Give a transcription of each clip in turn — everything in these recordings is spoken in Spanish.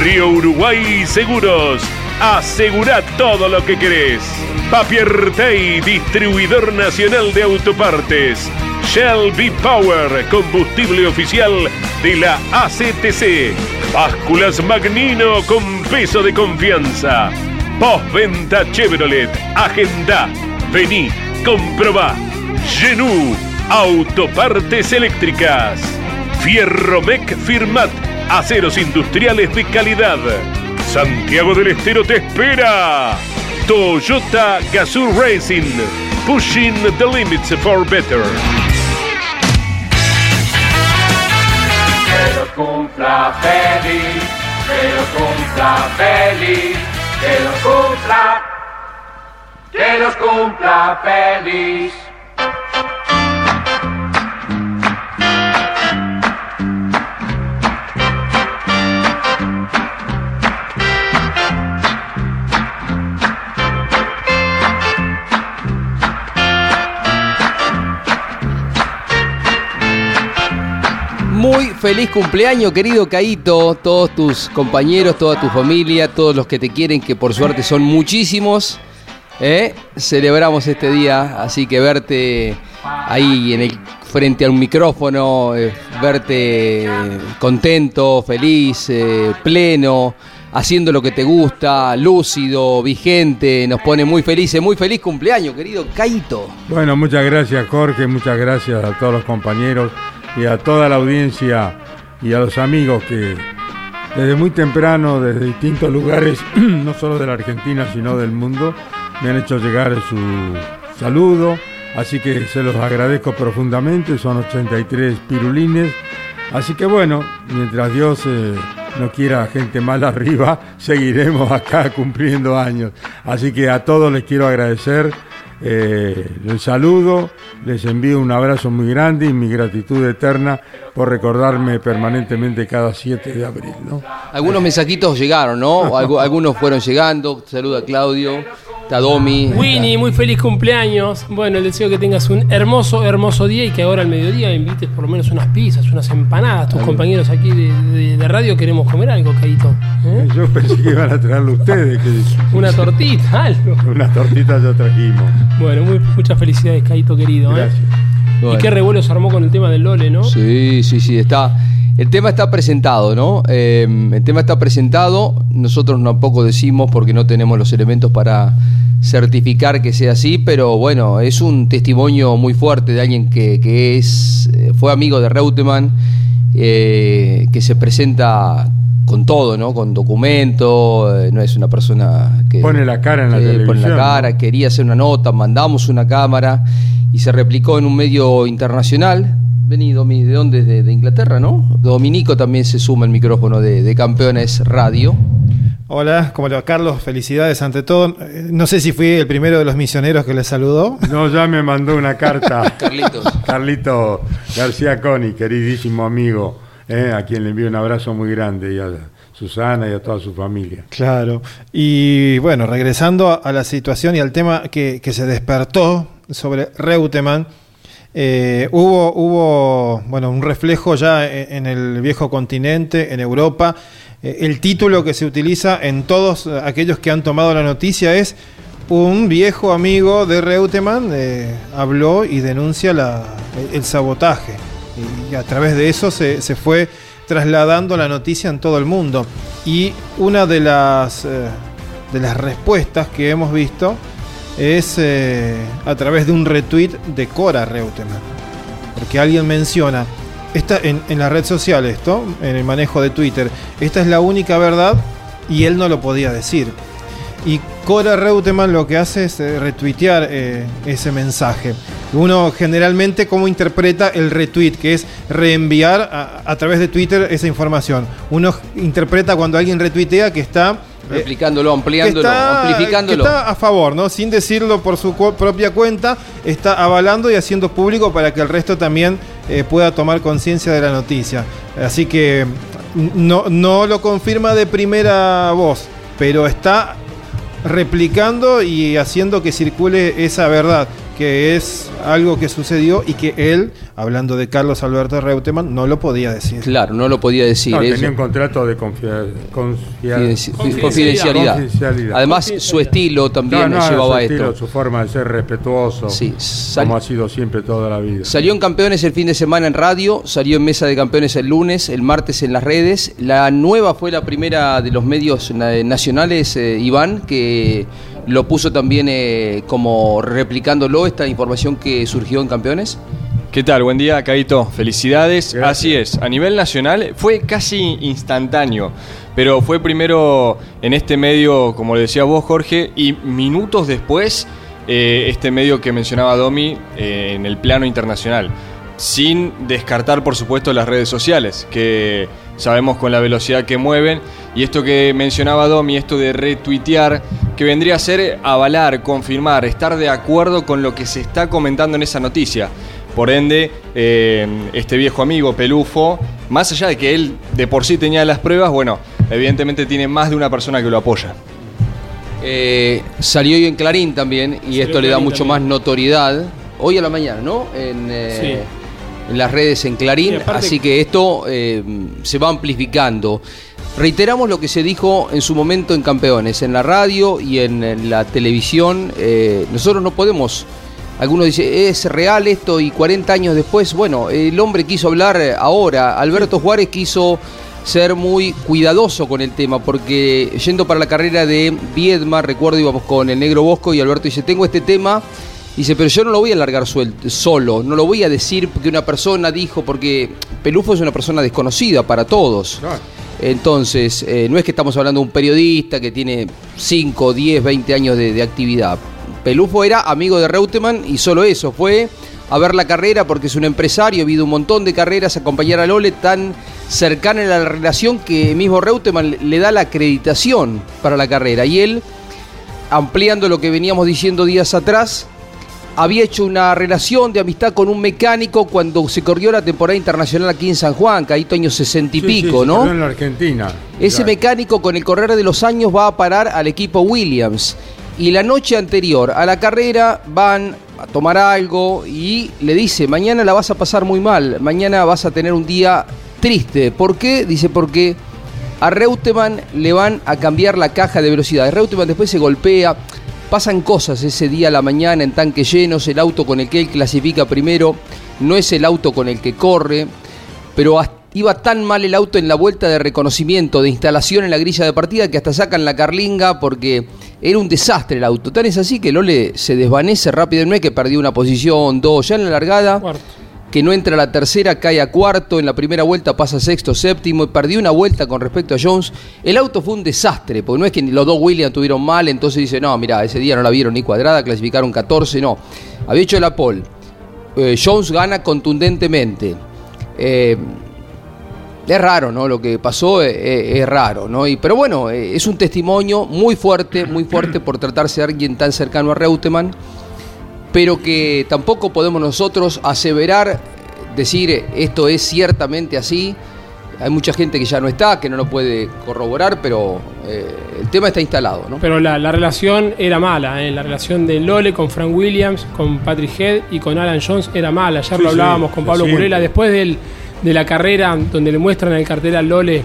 Río Uruguay Seguros. Asegura todo lo que querés. Papier Tay, distribuidor nacional de autopartes. Shell V-Power, combustible oficial de la ACTC. Básculas Magnino con peso de confianza. Postventa Chevrolet. Agenda. Vení, comprobá. Genú. Autopartes eléctricas. Fierromec Firmat. Aceros industriales de calidad. Santiago del Estero te espera. Toyota Gazoo Racing. Pushing the limits for better. Que los cumpla feliz, que los cumpla feliz, que los cumpla, que los cumpla feliz. Muy feliz cumpleaños, querido Caito, todos tus compañeros, toda tu familia, todos los que te quieren, que por suerte son muchísimos. ¿eh? Celebramos este día, así que verte ahí en el frente a un micrófono, eh, verte contento, feliz, eh, pleno, haciendo lo que te gusta, lúcido, vigente, nos pone muy felices, muy feliz cumpleaños, querido Caito. Bueno, muchas gracias Jorge, muchas gracias a todos los compañeros y a toda la audiencia y a los amigos que desde muy temprano, desde distintos lugares, no solo de la Argentina, sino del mundo, me han hecho llegar su saludo. Así que se los agradezco profundamente, son 83 pirulines. Así que bueno, mientras Dios eh, no quiera gente mal arriba, seguiremos acá cumpliendo años. Así que a todos les quiero agradecer eh, el saludo, les envío un abrazo muy grande y mi gratitud eterna por recordarme permanentemente cada 7 de abril. ¿no? Algunos mensajitos llegaron, ¿no? Algu- Algunos fueron llegando. Saluda Claudio, Tadomi. Winnie, muy feliz cumpleaños. Bueno, les deseo que tengas un hermoso, hermoso día y que ahora al mediodía invites por lo menos unas pizzas, unas empanadas. Tus compañeros aquí de, de- de radio queremos comer algo, Caito. ¿eh? Yo pensé que iban a traerlo ustedes, que Una tortita, algo. unas tortitas ya trajimos. Bueno, muy- muchas felicidades, Caito querido. ¿eh? Gracias. Bueno. Y qué revuelo se armó con el tema del Lole, ¿no? Sí, sí, sí, está. El tema está presentado, ¿no? Eh, el tema está presentado. Nosotros tampoco decimos porque no tenemos los elementos para certificar que sea así, pero bueno, es un testimonio muy fuerte de alguien que, que es eh, fue amigo de Reutemann, eh, que se presenta con todo, ¿no? Con documento, eh, no es una persona que Pone la cara en la que Pone televisión, la cara, ¿no? quería hacer una nota, mandamos una cámara y se replicó en un medio internacional. Vení, Domi, ¿de dónde? De, de Inglaterra, ¿no? Dominico también se suma el micrófono de, de Campeones Radio. Hola, ¿cómo le va Carlos? Felicidades ante todo. Eh, No sé si fui el primero de los misioneros que le saludó. No, ya me mandó una carta. Carlitos. Carlito García Coni, queridísimo amigo, eh, a quien le envío un abrazo muy grande y a Susana y a toda su familia. Claro. Y bueno, regresando a, a la situación y al tema que, que se despertó sobre Reutemann, eh, hubo, hubo bueno, un reflejo ya en, en el viejo continente, en Europa. Eh, el título que se utiliza en todos eh, aquellos que han tomado la noticia es un viejo amigo de Reutemann habló y denuncia el sabotaje. Y a través de eso se, se fue trasladando la noticia en todo el mundo. Y una de las, de las respuestas que hemos visto es eh, a través de un retweet de Cora Reutemann. Porque alguien menciona, esta, en, en la red social esto, en el manejo de Twitter, esta es la única verdad y él no lo podía decir. y Cora Reutemann lo que hace es eh, retuitear eh, ese mensaje. Uno generalmente cómo interpreta el retweet, que es reenviar a, a través de Twitter esa información. Uno interpreta cuando alguien retuitea que está eh, Replicándolo, que ampliándolo, está, amplificándolo. que está a favor, ¿no? Sin decirlo por su cu- propia cuenta, está avalando y haciendo público para que el resto también eh, pueda tomar conciencia de la noticia. Así que mm, no, no lo confirma de primera voz, pero está replicando y haciendo que circule esa verdad, que es algo que sucedió y que él, hablando de Carlos Alberto Reutemann, no lo podía decir. Claro, no lo podía decir. No, tenía un contrato de Confidencialidad. Confidencialidad. Confidencialidad. Además, su estilo también No, no, llevaba su esto. estilo, su forma de ser respetuoso, Sí, sal- como ha sido siempre toda la vida. Salió en Campeones el fin de semana en radio, salió en Mesa de Campeones el lunes, el martes en las redes. La nueva fue la primera de los medios na- nacionales, eh, Iván, que lo puso también eh, como replicándolo esta información que surgió en Campeones. ¿Qué tal? Buen día, Caito. Felicidades. Gracias. Así es, a nivel nacional fue casi instantáneo, pero fue primero en este medio, como le decía vos, Jorge, y minutos después eh, este medio que mencionaba Domi eh, en el plano internacional. Sin descartar, por supuesto, las redes sociales, que sabemos con la velocidad que mueven. Y esto que mencionaba Domi, esto de retuitear, que vendría a ser avalar, confirmar, estar de acuerdo con lo que se está comentando en esa noticia. Por ende, eh, este viejo amigo Pelufo, más allá de que él de por sí tenía las pruebas, bueno, evidentemente tiene más de una persona que lo apoya. Eh, salió hoy en Clarín también, y Salió esto le da mucho también. más notoriedad. Hoy a la mañana, ¿no? En, eh, en las redes en Clarín. Sí, aparte- así que esto eh, se va amplificando. Reiteramos lo que se dijo en su momento en Campeones, en la radio y en, en la televisión. Eh, nosotros no podemos. Algunos dicen, ¿es real esto? Y 40 años después, bueno, el hombre quiso hablar ahora. Alberto Juárez quiso ser muy cuidadoso con el tema, porque yendo para la carrera de Viedma, recuerdo íbamos con el negro Bosco y Alberto dice, tengo este tema, dice, pero yo no lo voy a largar suelto, solo, no lo voy a decir porque una persona dijo, porque Pelufo es una persona desconocida para todos. Claro. Entonces, eh, no es que estamos hablando de un periodista que tiene 5, 10, 20 años de, actividad. Pelufo era amigo de Reutemann y solo eso, fue a ver la carrera porque es un empresario, ha habido un montón de carreras, acompañar a Lole tan cercana en la relación que mismo Reutemann le da la acreditación para la carrera. Y él, ampliando lo que veníamos diciendo días atrás, había hecho una relación de amistad con un mecánico cuando se corrió la temporada internacional aquí en San Juan, caíto años 60 y Sí, pico, ¿no? en la Argentina. Ese mecánico con el correr de los años va a parar al equipo Williams. Y la noche anterior a la carrera van a tomar algo y le dice, mañana la vas a pasar muy mal, mañana vas a tener un día triste. ¿Por qué? Dice, porque a Reutemann le van a cambiar la caja de velocidad. Reutemann después se golpea, pasan cosas ese día a la mañana en tanques llenos, el auto con el que él clasifica primero no es el auto con el que corre pero iba tan mal el auto en la vuelta de reconocimiento, de instalación en la grilla de partida, que hasta sacan la carlinga porque era un desastre el auto. Tan es así que Lole se desvanece rápido, no es que perdió una posición, dos, ya en la largada, Cuarto. Que no entra a la tercera, cae a cuarto, en la primera vuelta pasa sexto, séptimo, y perdió una vuelta con respecto a Jones. El auto fue un desastre, porque no es que los dos Williams tuvieron mal, entonces dice, no, mira, ese día no la vieron ni cuadrada, clasificaron 14, no. Había hecho la pole. Eh, Jones gana contundentemente. Eh, es raro, ¿no? Lo que pasó es, es- raro, ¿no? Y, pero bueno, eh, es un testimonio muy fuerte, muy fuerte por tratarse de alguien tan cercano a Reutemann, pero que tampoco podemos nosotros aseverar, decir esto es ciertamente así. Hay mucha gente que ya no está, que no lo puede corroborar, pero eh, el tema está instalado, ¿no? Pero la, la relación era mala, ¿eh? la relación de Lole con Frank Williams, con Patrick Head y con Alan Jones era mala. Ayer Sí, lo sí, hablábamos con Pablo. Curela. Después del- de la carrera donde le muestran en el cartel a Lole,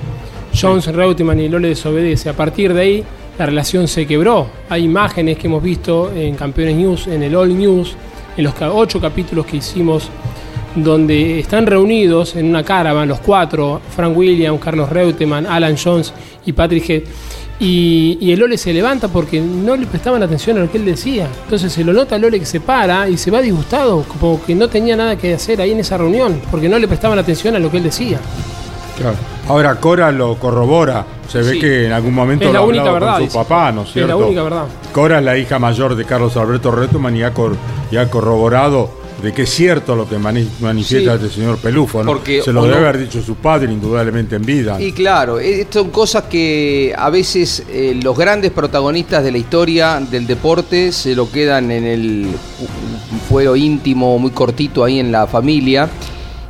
Jones, Reutemann y Lole desobedece. A partir de ahí la relación se quebró. Hay imágenes que hemos visto en Campeones News, en el All News, en los ocho capítulos que hicimos donde están reunidos en una caravan los cuatro, Frank Williams, Carlos Reutemann, Alan Jones y Patrick Head. Y, el Lole se levanta porque no le prestaban atención a lo que él decía. Entonces se lo nota a Lole que se para y se va disgustado, como que no tenía nada que hacer ahí en esa reunión, porque no le prestaban atención a lo que él decía. Claro. Ahora Cora lo corrobora. Se ve Sí. que en algún momento lo ha hablado verdad, con su papá, ¿no es Es la cierto? única verdad. Cora es la hija mayor de Carlos Alberto Reutemann y ha, cor- y ha corroborado de que es cierto lo que mani- manifiesta Sí. este señor Pelufo. ¿no? Porque Se lo debe no- haber dicho su padre, indudablemente en vida. Y claro, eh, son cosas que a veces eh, los grandes protagonistas de la historia del deporte se lo quedan en el fuero íntimo, muy cortito ahí en la familia.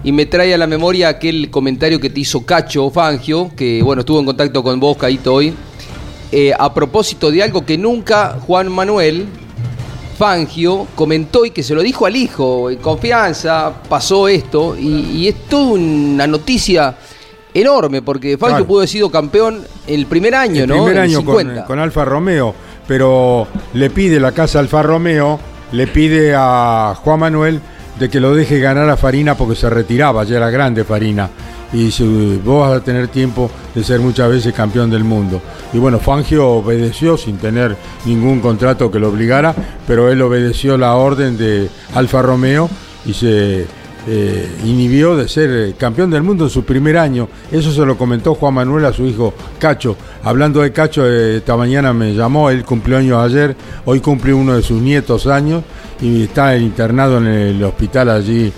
Y me trae a la memoria aquel comentario que te hizo Cacho Fangio, que bueno, estuvo en contacto con vos, Caito, hoy, eh, a propósito de algo que nunca Juan Manuel Fangio comentó y que se lo dijo al hijo, en confianza, pasó esto, y, y es toda una noticia enorme, porque Fangio Claro. pudo haber sido campeón el primer año, el ¿no? primer año con, 50. con Alfa Romeo, pero le pide la casa Alfa Romeo, le pide a Juan Manuel de que lo deje ganar a Farina porque se retiraba, ya era grande Farina. Y dice, vos vas a tener tiempo de ser muchas veces campeón del mundo. Y bueno, Fangio obedeció sin tener ningún contrato que lo obligara, pero él obedeció la orden de Alfa Romeo y se eh, inhibió de ser eh, campeón del mundo en su primer año. Eso se lo comentó Juan Manuel a su hijo Cacho. Hablando de Cacho, eh, esta mañana me llamó, él cumplió años ayer, hoy cumple uno de sus nietos años y está internado en el hospital allí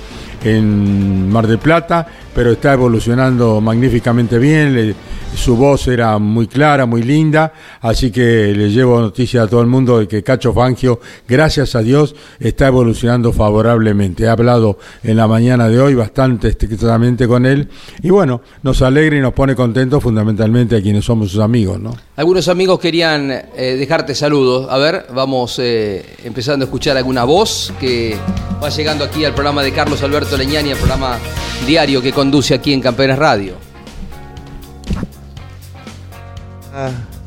en Mar del Plata, pero está evolucionando magníficamente bien, su voz era muy clara, muy linda, así que le llevo noticia a todo el mundo de que Cacho Fangio, gracias a Dios, está evolucionando favorablemente. He hablado en la mañana de hoy bastante estrictamente con él y bueno, nos alegra y nos pone contentos fundamentalmente a quienes somos sus amigos, ¿no? Algunos amigos querían eh, dejarte saludos. A ver, vamos eh, empezando a escuchar alguna voz que va llegando aquí al programa de Carlos Alberto Leñani, el programa diario que conduce aquí en Campeones Radio.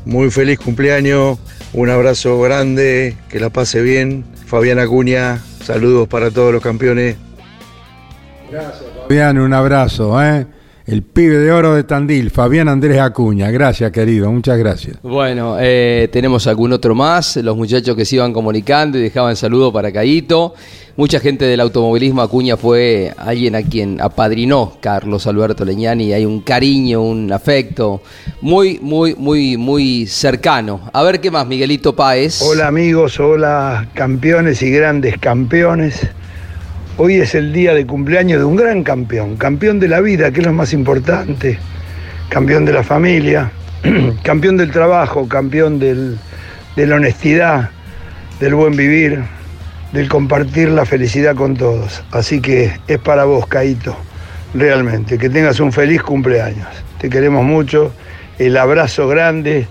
Muy feliz cumpleaños, un abrazo grande, que la pase bien. Fabián Acuña, saludos para todos los campeones. Fabián, un abrazo, ¿eh? El pibe de oro de Tandil, Fabián Andrés Acuña. Gracias, querido, muchas gracias. Bueno, eh, tenemos algún otro más, los muchachos que se iban comunicando y dejaban saludo para Caíto. Mucha gente del automovilismo, Acuña fue alguien a quien apadrinó Carlos Alberto Leñani, hay un cariño, un afecto muy, muy, muy, muy cercano. A ver qué más, Miguelito Páez. Hola amigos, hola campeones y grandes campeones. Hoy es el día de cumpleaños de un gran campeón, campeón de la vida, que es lo más importante, campeón de la familia, campeón del trabajo, campeón de la honestidad, del buen vivir, del compartir la felicidad con todos. Así que es para vos, Caito, realmente, que tengas un feliz cumpleaños. Te queremos mucho, el abrazo grande,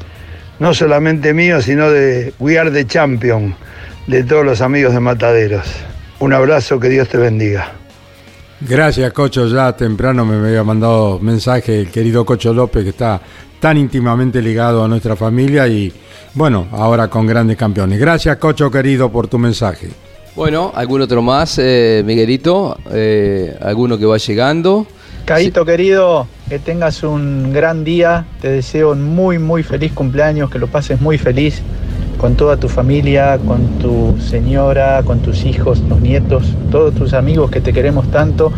no solamente mío, sino de We Are the Champion, de todos los amigos de Mataderos. Un abrazo, que Dios te bendiga. Gracias, Cocho. Ya temprano me había mandado mensaje el querido Cocho López, que está tan íntimamente ligado a nuestra familia y, bueno, ahora con grandes campeones. Gracias, Cocho, querido, por tu mensaje. Bueno, algún otro más, eh, Miguelito, Eh, alguno que va llegando. Caíto querido, que tengas un gran día, te deseo un muy muy feliz cumpleaños, que lo pases muy feliz con toda tu familia, con tu señora, con tus hijos, tus nietos, todos tus amigos que te queremos tanto,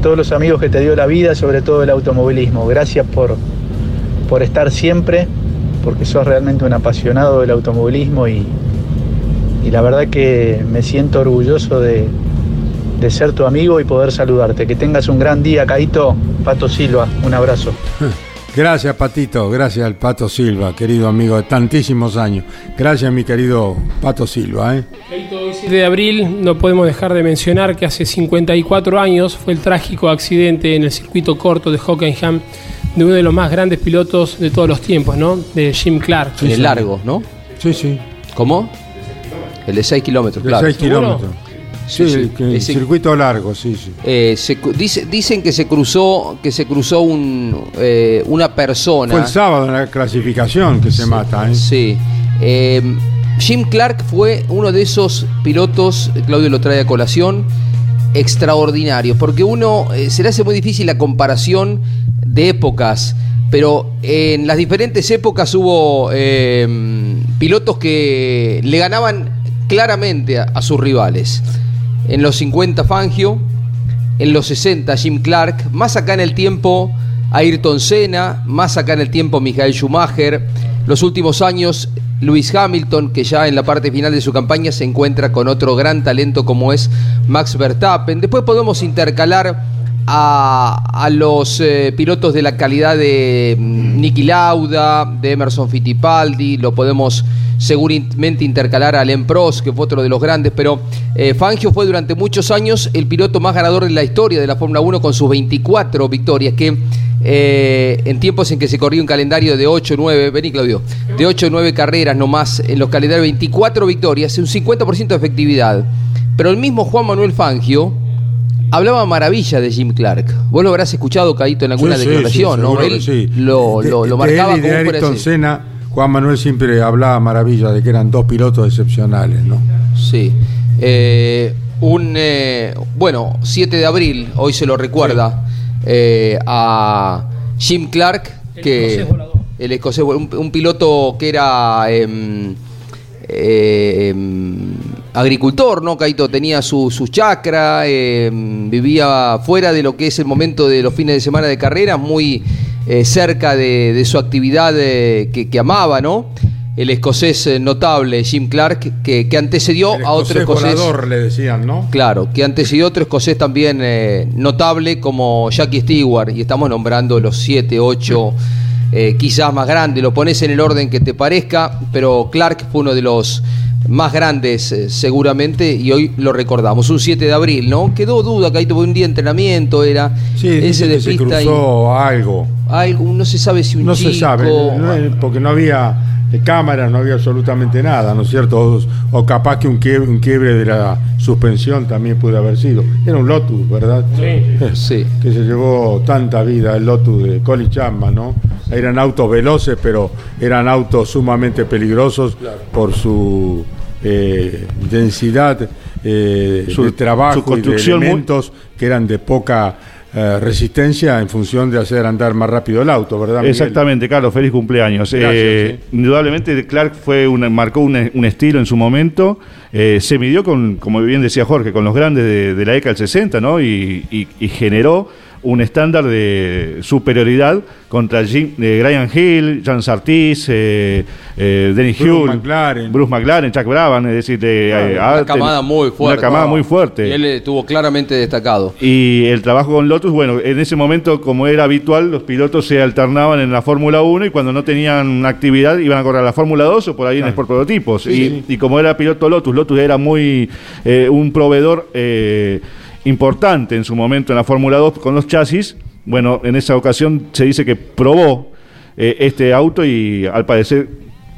todos los amigos que te dio la vida, sobre todo el automovilismo. Gracias por, por estar siempre, porque sos realmente un apasionado del automovilismo y, y la verdad que me siento orgulloso de, de ser tu amigo y poder saludarte. Que tengas un gran día, Caito. Pato Silva, un abrazo. Gracias, Patito. Gracias al Pato Silva, querido amigo de tantísimos años. Gracias, mi querido Pato Silva. ¿eh? Hoy 7 de abril no podemos dejar de mencionar que hace 54 años fue el trágico accidente en el circuito corto de Hockenheim de uno de los más grandes pilotos de todos los tiempos, ¿no? De Jim Clark. En el largo, ¿no? Sí, sí. ¿Cómo? El de 6 kilómetros, De claro. 6 kilómetros. Sí, Sí, que- Ese- circuito largo, sí, sí. Eh, se cu- dice- dicen que se cruzó, que se cruzó un, eh, una persona. Fue el sábado en la clasificación que se mata. ¿eh? Sí. Eh, Jim Clark fue uno de esos pilotos, Claudio lo trae a colación, extraordinarios, porque uno eh, se le hace muy difícil la comparación de épocas, pero en las diferentes épocas hubo eh, pilotos que le ganaban claramente a, a sus rivales. En los 50 Fangio, en los 60 Jim Clark, más acá en el tiempo Ayrton Senna, más acá en el tiempo Michael Schumacher. Los últimos años Lewis Hamilton, que ya en la parte final de su campaña se encuentra con otro gran talento como es Max Verstappen. Después podemos intercalar a, los eh, pilotos de la calidad de mm, Niki Lauda, de Emerson Fittipaldi, lo podemos seguramente intercalar a Len Prost, que fue otro de los grandes, pero eh, Fangio fue durante muchos años el piloto más ganador de la historia de la Fórmula 1 con sus 24 victorias, que eh, en tiempos en que se corría un calendario de 8, 9, vení Claudio, de 8 o 9 carreras nomás en los calendarios, 24 victorias, un 50% de efectividad. Pero el mismo Juan Manuel Fangio hablaba maravilla de Jim Clark. Vos lo habrás escuchado, Caíto, en alguna Sí, declaración, sí, ¿no? Él lo, De- lo- lo de marcaba él y de como un de- Senna, Juan Manuel siempre hablaba maravilla de que eran dos pilotos excepcionales, ¿no? Sí. Eh, un, eh, bueno, 7 de abril, hoy se lo recuerda eh, a Jim Clark, que escocés volador. el escocés, un, un piloto que era em, eh, em, agricultor, ¿no? Caito tenía su, su chacra, em, vivía fuera de lo que es el momento de los fines de semana de carrera, muy eh, cerca de, de su actividad eh, que, que amaba, ¿no? El escocés eh, notable Jim Clark, que, que antecedió El a otro escocés volador, le decían, ¿no? Claro, que antecedió otro escocés también eh, notable como Jackie Stewart, y estamos nombrando los 7, 8, eh, quizás más grandes, lo pones en el orden que te parezca, pero Clark fue uno de los más grandes eh, seguramente y hoy lo recordamos, un 7 de abril, ¿no? Quedó duda que ahí tuvo un día de entrenamiento, era Sí, ese de que se y cruzó algo. algo, no se sabe si un No chico... se sabe, no, eh, porque no había eh, cámaras, no había absolutamente nada, ¿no es cierto? O, o capaz que un quiebre, un quiebre de la suspensión también pudo haber sido. Era un Lotus, ¿verdad? Sí. Que se llevó tanta vida el Lotus de Colin Chapman, ¿no? Eran autos veloces, pero eran autos sumamente peligrosos por su eh, densidad eh, Su- de trabajo su y de construcción muy- elementos que eran de poca eh, resistencia en función de hacer andar más rápido el auto, ¿verdad? Miguel? Exactamente, Carlos, feliz cumpleaños. Gracias, Eh, Indudablemente Clark fue una- marcó un, un estilo en su momento, eh, se midió con, como bien decía Jorge, con los grandes de, de la década del 60, ¿no? Y, y- y generó un estándar de superioridad contra Jim- eh, Brian Hill, Jan Sartis, eh, eh, Dennis Bruce Hull, McLaren. Bruce McLaren, Chuck Brabham, es decir, de, eh, Una camada muy fuerte. Una camada muy fuerte. Y él estuvo claramente destacado. Y el trabajo con Lotus, bueno, en ese momento, como era habitual, los pilotos se alternaban en la Fórmula 1 y cuando no tenían una actividad iban a correr a la Fórmula 2 o por ahí en Sport Prototipos. y, y como era piloto Lotus, Lotus era muy eh, un proveedor eh, importante en su momento en la Fórmula 2 con los chasis. Bueno, en esa ocasión se dice que probó eh, este auto y al parecer,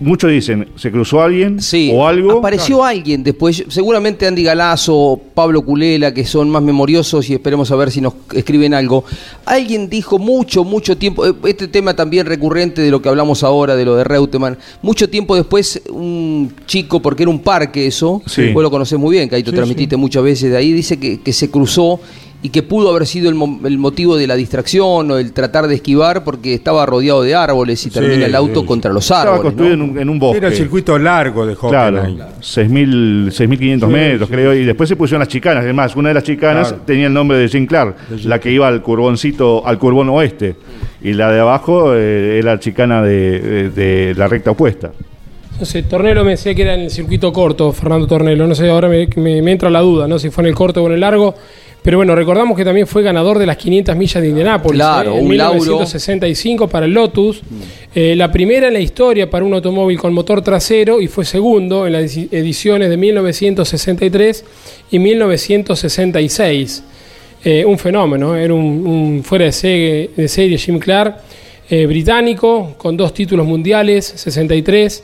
muchos dicen, se cruzó alguien Sí, o algo. Apareció alguien después, seguramente Andy Galazo, Pablo Culela, que son más memoriosos y esperemos a ver si nos escriben algo. Alguien dijo mucho, mucho tiempo, eh, este tema también recurrente de lo que hablamos ahora, de lo de Reutemann, mucho tiempo después un chico, porque era un parque eso, Sí. vos lo conocés muy bien, que ahí te Sí, transmitiste muchas veces de ahí, dice que, que se cruzó y que pudo haber sido el, mo- el motivo de la distracción o el tratar de esquivar porque estaba rodeado de árboles y termina el auto sí. contra los Estaba árboles. construido ¿no? en un, en un bosque. Era el circuito largo de Claro, Hockenheim. 6.000, 6.500 metros, creo. Y después se pusieron las chicanas. Además, una de las chicanas Claro. tenía el nombre de Jim Clark, De Jim la que iba al curvoncito, al curvón oeste. Y la de abajo eh, era la chicana de, de- de la recta opuesta. No sé, Tornelo me decía que era en el circuito corto, Fernando Tornelo. No sé, ahora me, me- me entra la duda, ¿no? Si fue en el corto o en el largo. Pero bueno, recordamos que también fue ganador de las 500 millas de Indianápolis. Claro, ¿eh? en un lauro. 1965 para el Lotus. Eh, la primera en la historia para un automóvil con motor trasero y fue segundo en las edi- ediciones de 1963 y 1966. Eh, un fenómeno, era un, un fuera de serie, de serie Jim Clark, eh, británico, con dos títulos mundiales, 63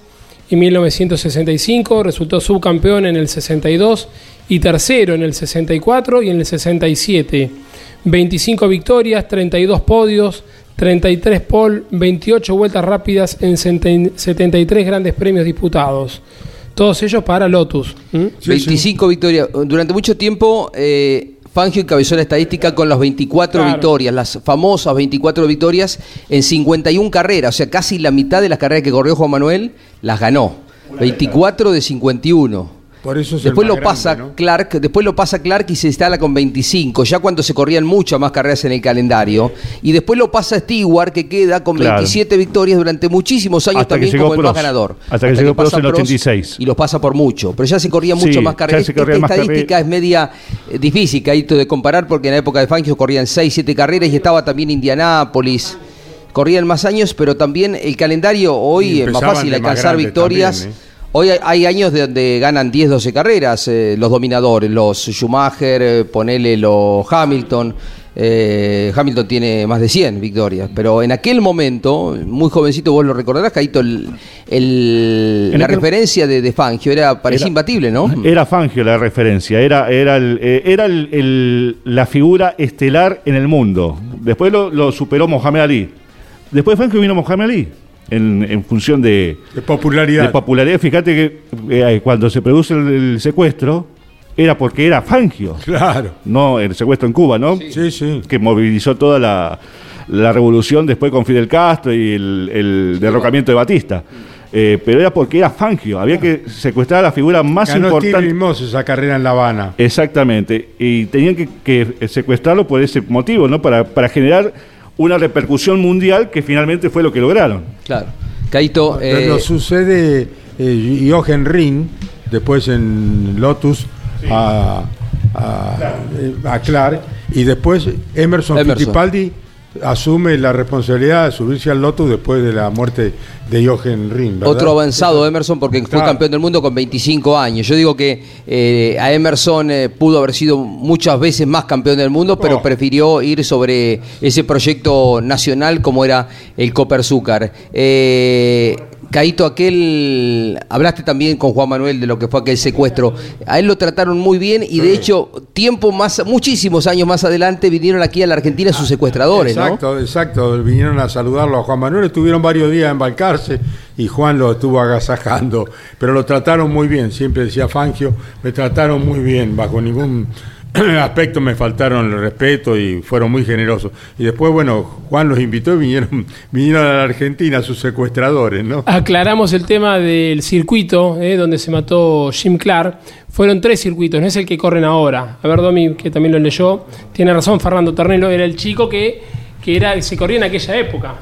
y 1965, resultó subcampeón en el 62 y tercero en el 64 y en el 67. 25 victorias, 32 podios, 33 pole, 28 vueltas rápidas en 73 grandes premios disputados. Todos ellos para Lotus. ¿m? 25 victorias. Durante mucho tiempo, eh, Fangio encabezó la estadística con las 24 Claro. victorias, las famosas 24 victorias en 51 carreras. O sea, casi la mitad de las carreras que corrió Juan Manuel las ganó. 24 de 51. Por eso es el Después lo pasa grande, ¿no? Clark, después lo pasa Clark y se instala con 25, ya cuando se corrían muchas más carreras en el calendario. Y después lo pasa Stewart, que queda con Claro. 27 victorias durante muchísimos años Hasta también como el más ganador. Hasta que llegó Prost pasa en el 86. Y los pasa por mucho. Pero ya se corría Sí, mucho más carreras. Esta corrían más estadística es media eh, difícil, Caíto, de comparar, porque en la época de Fangio corrían 6, 7 carreras y estaba también Indianápolis. Corrían más años, pero también el calendario hoy es más fácil más alcanzar victorias. también, ¿eh? Hoy hay, años de donde ganan 10, 12 carreras eh, los dominadores, los Schumacher, eh, ponele los Hamilton. eh, Hamilton tiene más de 100 victorias, pero en aquel momento, muy jovencito, vos lo recordarás, Caíto, el, la aquel- referencia de, de Fangio era, parecía Era- imbatible, ¿no? Era Fangio la referencia, era, era, el- era el- la figura estelar en el mundo. Después lo, lo superó Mohamed Ali. Después de Fangio vino Mohamed Ali, en, en función de, De popularidad. de popularidad. Fíjate que eh, cuando se produce el, el secuestro, era porque era Fangio, Claro. no el secuestro en Cuba, ¿no? Sí, sí. Que movilizó toda la, la revolución después con Fidel Castro y el, el derrocamiento de Batista. Eh, pero era porque era Fangio, había que secuestrar a la figura más Ganó importante. Moss esa carrera en La Habana. Exactamente. Y tenían que, que secuestrarlo por ese motivo, ¿no? Para, para generar una repercusión mundial que finalmente fue lo que lograron. Claro. Caíto, eh, Pero sucede eh, Jochen Ring, después en Lotus, a, a, eh, a Clark, y después Emerson, Emerson. Fittipaldi asume la responsabilidad de subirse al Lotus después de la muerte de Jochen. ¿verdad? Otro avanzado Emerson porque fue campeón del mundo con 25 años. Yo digo que eh, a Emerson eh, pudo haber sido muchas veces más campeón del mundo, pero Oh. prefirió ir sobre ese proyecto nacional como era el Copersucar. Eh, Caíto, aquel, hablaste también con Juan Manuel de lo que fue aquel secuestro. A él lo trataron muy bien y de hecho, tiempo más, muchísimos años más adelante vinieron aquí a la Argentina sus secuestradores, ¿no? Exacto, exacto. Vinieron a saludarlo a Juan Manuel, estuvieron varios días a embarcarse y Juan lo estuvo agasajando, pero lo trataron muy bien, siempre decía Fangio, me trataron muy bien, bajo ningún aspecto me faltaron el respeto y fueron muy generosos. Y después, bueno, Juan los invitó y vinieron, vinieron a la Argentina sus secuestradores, ¿no? Aclaramos el tema del circuito eh, donde se mató Jim Clark. Fueron tres circuitos, no es el que corren ahora. A ver, Domi, que también lo leyó. Tiene razón, Fernando Ternelo era el chico que, que era, se corría en aquella época.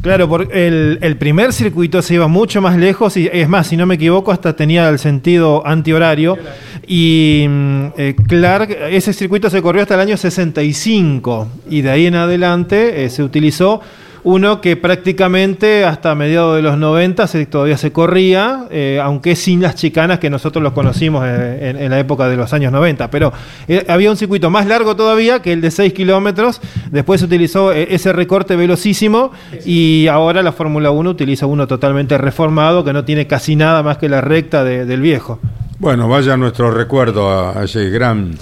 Claro, porque el, el primer circuito se iba mucho más lejos y es más, si no me equivoco, hasta tenía el sentido antihorario. Y mm, eh, Clark, ese circuito se corrió hasta el año 65 y de ahí en adelante eh, se utilizó uno que prácticamente hasta mediados de los 90 se- todavía se corría, eh, aunque sin las chicanas que nosotros los conocimos eh, en, la época de los años 90. Pero eh, había un circuito más largo todavía que el de 6 kilómetros. Después se utilizó ese recorte velocísimo y ahora la Fórmula 1 utiliza uno totalmente reformado que no tiene casi nada más que la recta de- del viejo. Bueno, vaya nuestro recuerdo a, a ese gran...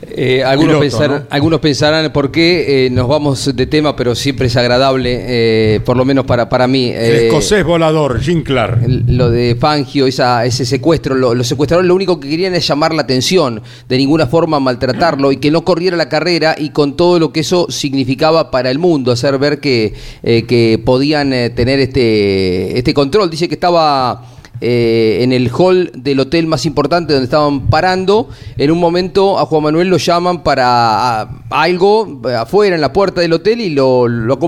Eh, algunos, Piloto, algunos pensarán por qué eh, nos vamos de tema, pero siempre es agradable, eh, por lo menos para, para mí. El escocés volador, Jim Clark. lo de Fangio, esa, ese secuestro, lo- los secuestradores lo único que querían es llamar la atención, de ninguna forma maltratarlo y que no corriera la carrera y con todo lo que eso significaba para el mundo, hacer ver que, que podían tener este, este control. Dice que estaba eh, en el hall del hotel más importante donde estaban parando. En un momento a Juan Manuel lo llaman para a- algo eh, afuera en la puerta del hotel y lo,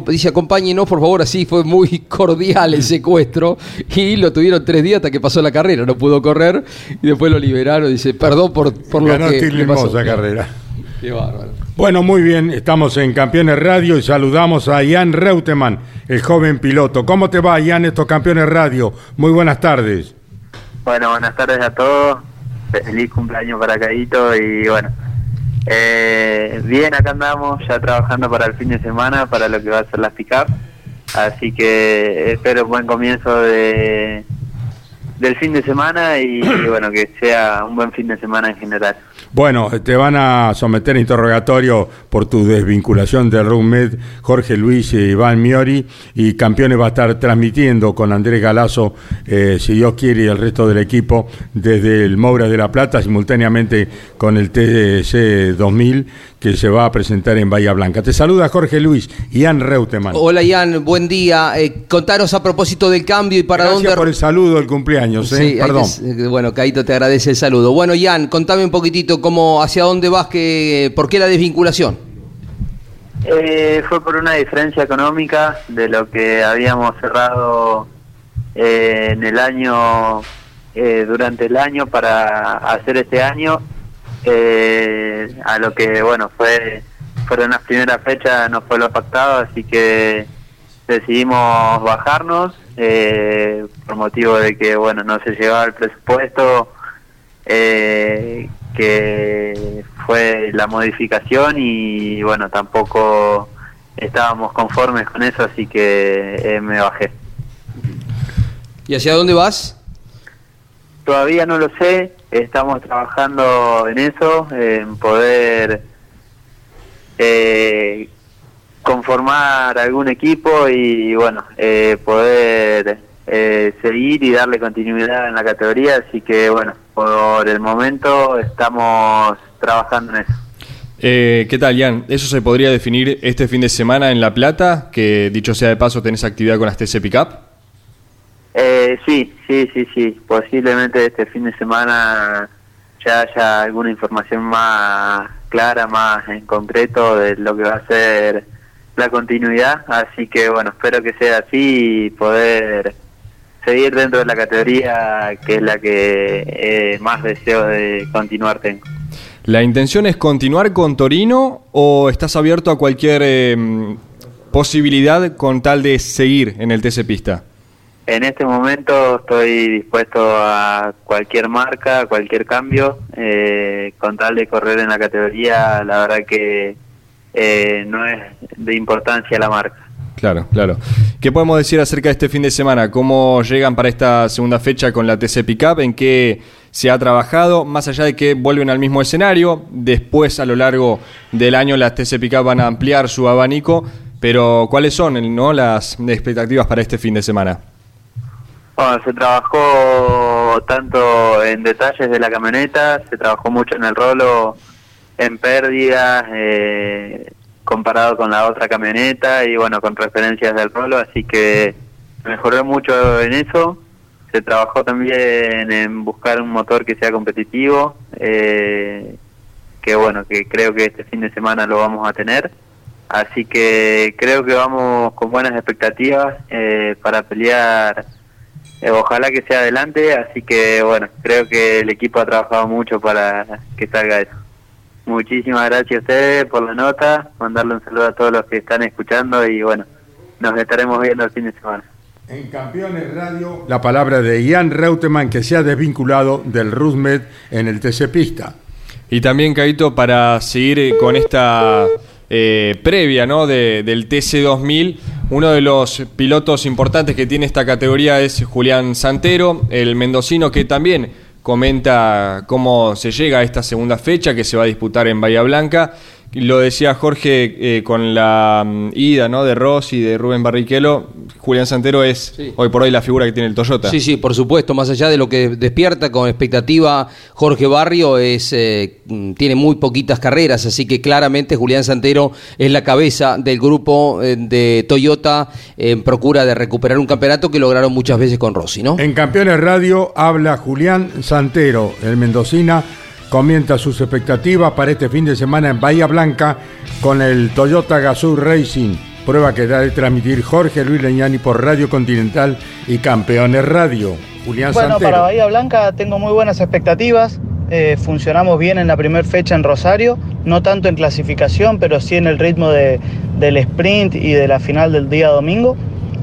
dice acompáñenos por favor. Así fue muy cordial el secuestro y lo tuvieron tres días hasta que pasó la carrera. No pudo correr y después lo liberaron. Dice perdón por, por lo que le pasó. Carrera. Qué bárbaro. Bueno, muy bien, estamos en Campeones Radio y saludamos a Ian Reutemann, el joven piloto. ¿Cómo te va, Ian, estos Campeones Radio? Muy buenas tardes. Bueno, buenas tardes a todos. Feliz cumpleaños para Caíto y bueno, eh, bien, acá andamos ya trabajando para el fin de semana, para lo que va a ser las pick Así que espero buen comienzo de del fin de semana y, y bueno, que sea un buen fin de semana en general. Bueno, te van a someter a interrogatorio por tu desvinculación de RUMED, Jorge Luis y Iván Miori, y Campeones va a estar transmitiendo con Andrés Galazo, eh, si Dios quiere, y el resto del equipo, desde el Moura de la Plata, simultáneamente con el TC 2000, que se va a presentar en Bahía Blanca. Te saluda Jorge Luis, Ian Reutemann. Hola Ian, buen día. Eh, contaros a propósito del cambio y para Gracias dónde... por el saludo, el cumpleaños. ¿Eh? Sí, Perdón. que- bueno, Caito te agradece el saludo. Bueno, Ian, contame un poquitito cómo, hacia dónde vas, que, por qué la desvinculación. Eh, fue por una diferencia económica de lo que habíamos cerrado eh, en el año, eh, durante el año para hacer este año, eh, a lo que, bueno, fue fueron las primeras fechas, no fue lo pactado, así que decidimos bajarnos eh, por motivo de que, bueno, no se llegaba el presupuesto eh, que fue la modificación y bueno, tampoco estábamos conformes con eso, así que eh, me bajé. ¿Y hacia dónde vas? Todavía no lo sé, estamos trabajando en eso, en poder eh, conformar algún equipo y bueno, eh, poder eh, seguir y darle continuidad en la categoría, así que bueno, por el momento estamos trabajando en eso. Eh, ¿Qué tal, Ian? ¿Eso se podría definir este fin de semana en La Plata? Que dicho sea de paso, tenés actividad con las TC Pickup. Eh, sí, sí, sí, sí. Posiblemente este fin de semana ya haya alguna información más clara, más en concreto de lo que va a ser la continuidad. Así que bueno, espero que sea así y poder seguir dentro de la categoría que es la que eh, más deseo de continuar tengo. ¿La intención es continuar con Torino o estás abierto a cualquier eh, posibilidad con tal de seguir en el TC Pista? En este momento estoy dispuesto a cualquier marca, a cualquier cambio, eh, con tal de correr en la categoría, la verdad que eh, no es de importancia la marca. Claro, claro. ¿Qué podemos decir acerca de este fin de semana? ¿Cómo llegan para esta segunda fecha con la TC Pickup? ¿En qué se ha trabajado? Más allá de que vuelven al mismo escenario, después a lo largo del año las TC Pickup van a ampliar su abanico, pero ¿cuáles son no, las expectativas para este fin de semana? Bueno, se trabajó tanto en detalles de la camioneta, se trabajó mucho en el rolo, en pérdidas, eh, comparado con la otra camioneta y bueno, con referencias del rolo, así que mejoró mucho en eso. Se trabajó también en buscar un motor que sea competitivo, eh, que bueno, que creo que este fin de semana lo vamos a tener. Así que creo que vamos con buenas expectativas eh, para pelear eh, ojalá que sea adelante, así que bueno, creo que el equipo ha trabajado mucho para que salga eso. Muchísimas gracias a ustedes por la nota, mandarle un saludo a todos los que están escuchando y bueno, nos estaremos viendo el fin de semana. En Campeones Radio, la palabra de Ian Reutemann que se ha desvinculado del Rusmed en el TC Pista. Y también, Caito, para seguir eh, con esta eh, previa ¿no? de- del TC2000, uno de los pilotos importantes que tiene esta categoría es Julián Santero, el mendocino que también comenta cómo se llega a esta segunda fecha que se va a disputar en Bahía Blanca. Y Lo decía Jorge eh, con la mm, ida ¿no? de Ross y de Rubén Barrichello. Julián Santero es hoy por hoy la figura que tiene el Toyota. Sí, sí, por supuesto, más allá de lo que despierta con expectativa Jorge Barrio, es eh, mm, tiene muy poquitas carreras, así que claramente Julián Santero es la cabeza del grupo eh, de Toyota en procura de recuperar un campeonato que lograron muchas veces con Rossi, ¿no? En Campeones Radio habla Julián Santero, el mendocina, comienza sus expectativas para este fin de semana en Bahía Blanca con el Toyota Gazoo Racing, prueba que da de transmitir Jorge Luis Leñani por Radio Continental y Campeones Radio. Julián Bueno, Santero. para Bahía Blanca tengo muy buenas expectativas. Eh, funcionamos bien en la primera fecha en Rosario, no tanto en clasificación, pero sí en el ritmo de- del sprint y de la final del día domingo.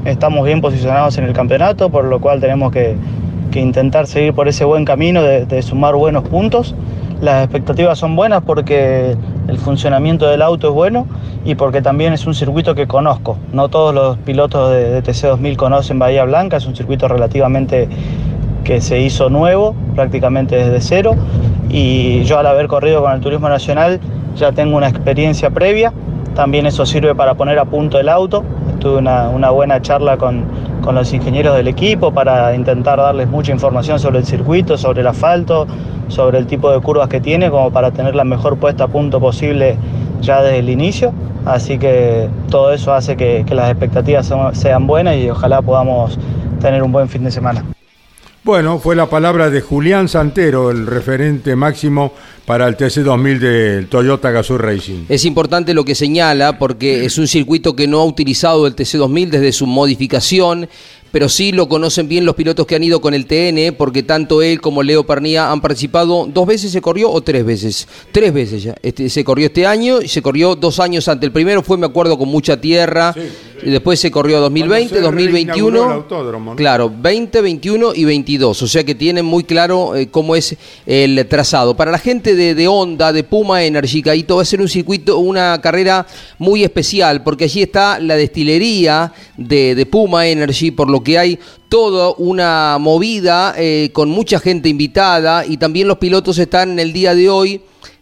Estamos bien posicionados en el campeonato, por lo cual tenemos que, que intentar seguir por ese buen camino de, de sumar buenos puntos. Las expectativas son buenas porque el funcionamiento del auto es bueno y porque también es un circuito que conozco. No todos los pilotos de, de TC2000 conocen Bahía Blanca, es un circuito relativamente que se hizo nuevo, prácticamente desde cero, y yo al haber corrido con el Turismo Nacional ya tengo una experiencia previa, también eso sirve para poner a punto el auto, tuve una, una buena charla con, con los ingenieros del equipo para intentar darles mucha información sobre el circuito, sobre el asfalto, sobre el tipo de curvas que tiene, como para tener la mejor puesta a punto posible ya desde el inicio. Así que todo eso hace que, que las expectativas sean buenas y ojalá podamos tener un buen fin de semana. Bueno, fue la palabra de Julián Santero, el referente máximo para el TC2000 del Toyota Gazoo Racing. Es importante lo que señala porque es un circuito que no ha utilizado el TC2000 desde su modificación pero sí lo conocen bien los pilotos que han ido con el TN, porque tanto él como Leo Pernía han participado. ¿Dos veces se corrió o tres veces? Tres veces ya. Este, se corrió este año y se corrió dos años antes. El primero fue, me acuerdo, con mucha tierra. Y después se corrió 2020, Cuando se 2021. reinauguró el autódromo, ¿no? Claro, 20, 21 y 22. O sea que tienen muy claro eh, cómo es el trazado. Para la gente de, de Honda, de Puma Energy, Caíto, va a ser un circuito, una carrera muy especial, porque allí está la destilería de, de Puma Energy, por lo que hay toda una movida eh, con mucha gente invitada y también los pilotos están en el día de hoy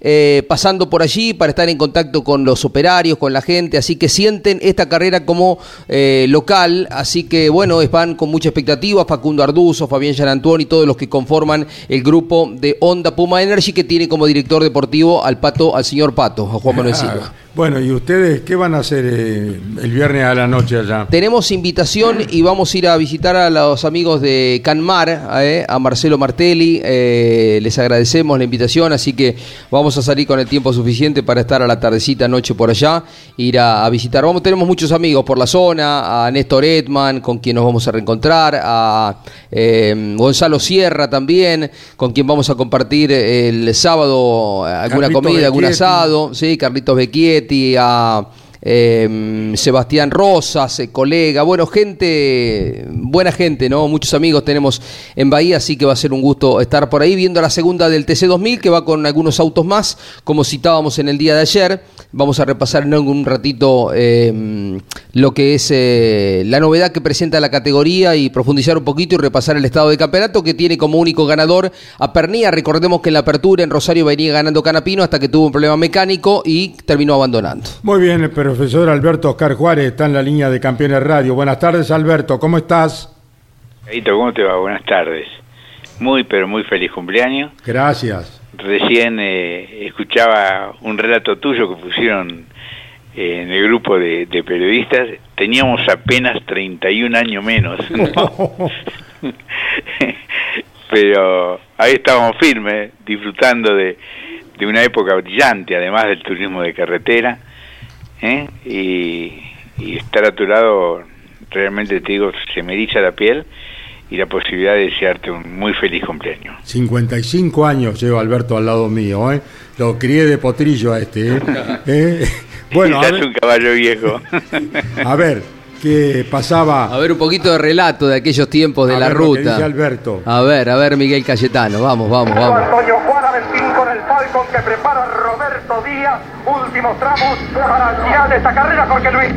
eh, pasando por allí para estar en contacto con los operarios, con la gente, así que sienten esta carrera como eh, local, así que bueno, van con mucha expectativa, Facundo Arduzo, Fabián Gianantuoni y todos los que conforman el grupo de Honda Puma Energy que tiene como director deportivo al Pato, al señor Pato, a Juan Manuel Silva. Bueno, ¿y ustedes qué van a hacer eh, el viernes a la noche allá? Tenemos invitación y vamos a ir a visitar a los amigos de Canmar, eh, a Marcelo Martelli. eh, les agradecemos la invitación, así que vamos a salir con el tiempo suficiente para estar a la tardecita, noche por allá, ir a, a visitar. Vamos, tenemos muchos amigos por la zona, a Néstor Edman, con quien nos vamos a reencontrar, a eh, Gonzalo Sierra también, con quien vamos a compartir el sábado alguna Carlitos comida, algún asado, sí, Carlitos Becchietti, a eh, Sebastián Rosas, eh, colega, bueno, gente, buena gente, ¿no? Muchos amigos tenemos en Bahía, así que va a ser un gusto estar por ahí viendo la segunda del TC2000, que va con algunos autos más, como citábamos en el día de ayer. Vamos a repasar en un ratito eh, lo que es eh, la novedad que presenta la categoría y profundizar un poquito y repasar el estado de campeonato que tiene como único ganador a Pernía. Recordemos que en la apertura en Rosario venía ganando Canapino hasta que tuvo un problema mecánico y terminó abandonando. Muy bien, el profesor Alberto Oscar Juárez está en la línea de Campeones Radio. Buenas tardes, Alberto, ¿cómo estás? ¿cómo te va? Buenas tardes. Muy, pero muy feliz cumpleaños. Gracias. Recién eh, escuchaba un relato tuyo que pusieron eh, en el grupo de, de periodistas. Teníamos apenas 31 años menos. pero ahí estábamos firmes, disfrutando de, de una época brillante, además del turismo de carretera. ¿Eh? Y, y estar a tu lado, realmente te digo, se me eriza la piel y la posibilidad de desearte un muy feliz cumpleaños. 55 años lleva Alberto al lado mío, ¿eh? Lo crié de potrillo a este, ¿eh? ¿Eh? Bueno, a ver, un caballo viejo. a ver, ¿qué pasaba? A ver, un poquito de relato de aquellos tiempos de A la ver lo que ruta. dice Alberto. A ver, a ver, Miguel Cayetano, vamos, vamos, vamos. Antonio Juan Aventín con el Falcon que prepara Díaz. Últimos tramos para el final de esta carrera, Jorge Luis.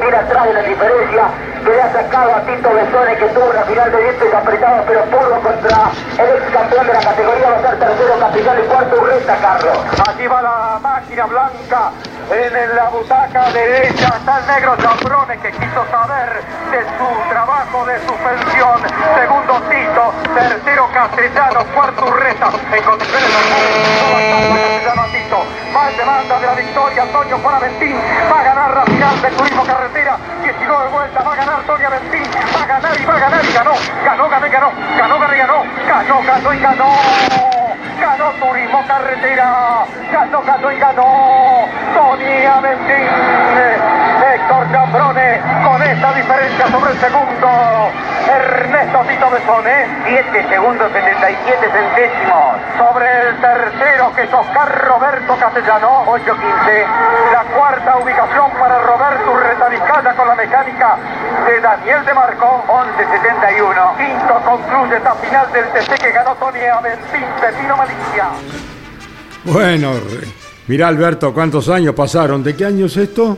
viene atrás de la diferencia que le ha sacado a Tito Besone que tuvo una final de dientes apretada pero pudo contra el ex campeón de la categoría va a ser tercero capitán y cuarto Urreta Carlos Allí va la máquina blanca. En la butaca derecha está el negro Zambrone que quiso saber de su trabajo de suspensión. Segundo Tito, tercero Castellano, cuarto Urreta. En condiciones normales, Tito. Más demanda de la victoria, Antonio Juan Aventín. Va a ganar la final del turismo carretera. 19 vueltas, va a ganar Antonio Aventín. Va a ganar y va a ganar y ganó. Ganó, y ganó. Ganó, y ganó. Ganó, ganó y ganó. Ganó Turismo Carretera, ganó, ganó y ganó. Tony Aventín, Héctor Cambrone, con esta diferencia sobre el segundo, Ernesto Tito Besone, 7 segundos 77 centésimos, sobre el tercero que es Oscar Roberto Castellano, 8.15, la cuarta ubicación para Roberto Retavicaya con la mecánica de Daniel de Marco, 11.71, quinto concluye esta final del TC que ganó Tony Aventín, Pepino Malicia. Bueno, mirá Alberto, ¿cuántos años pasaron? ¿De qué año es esto?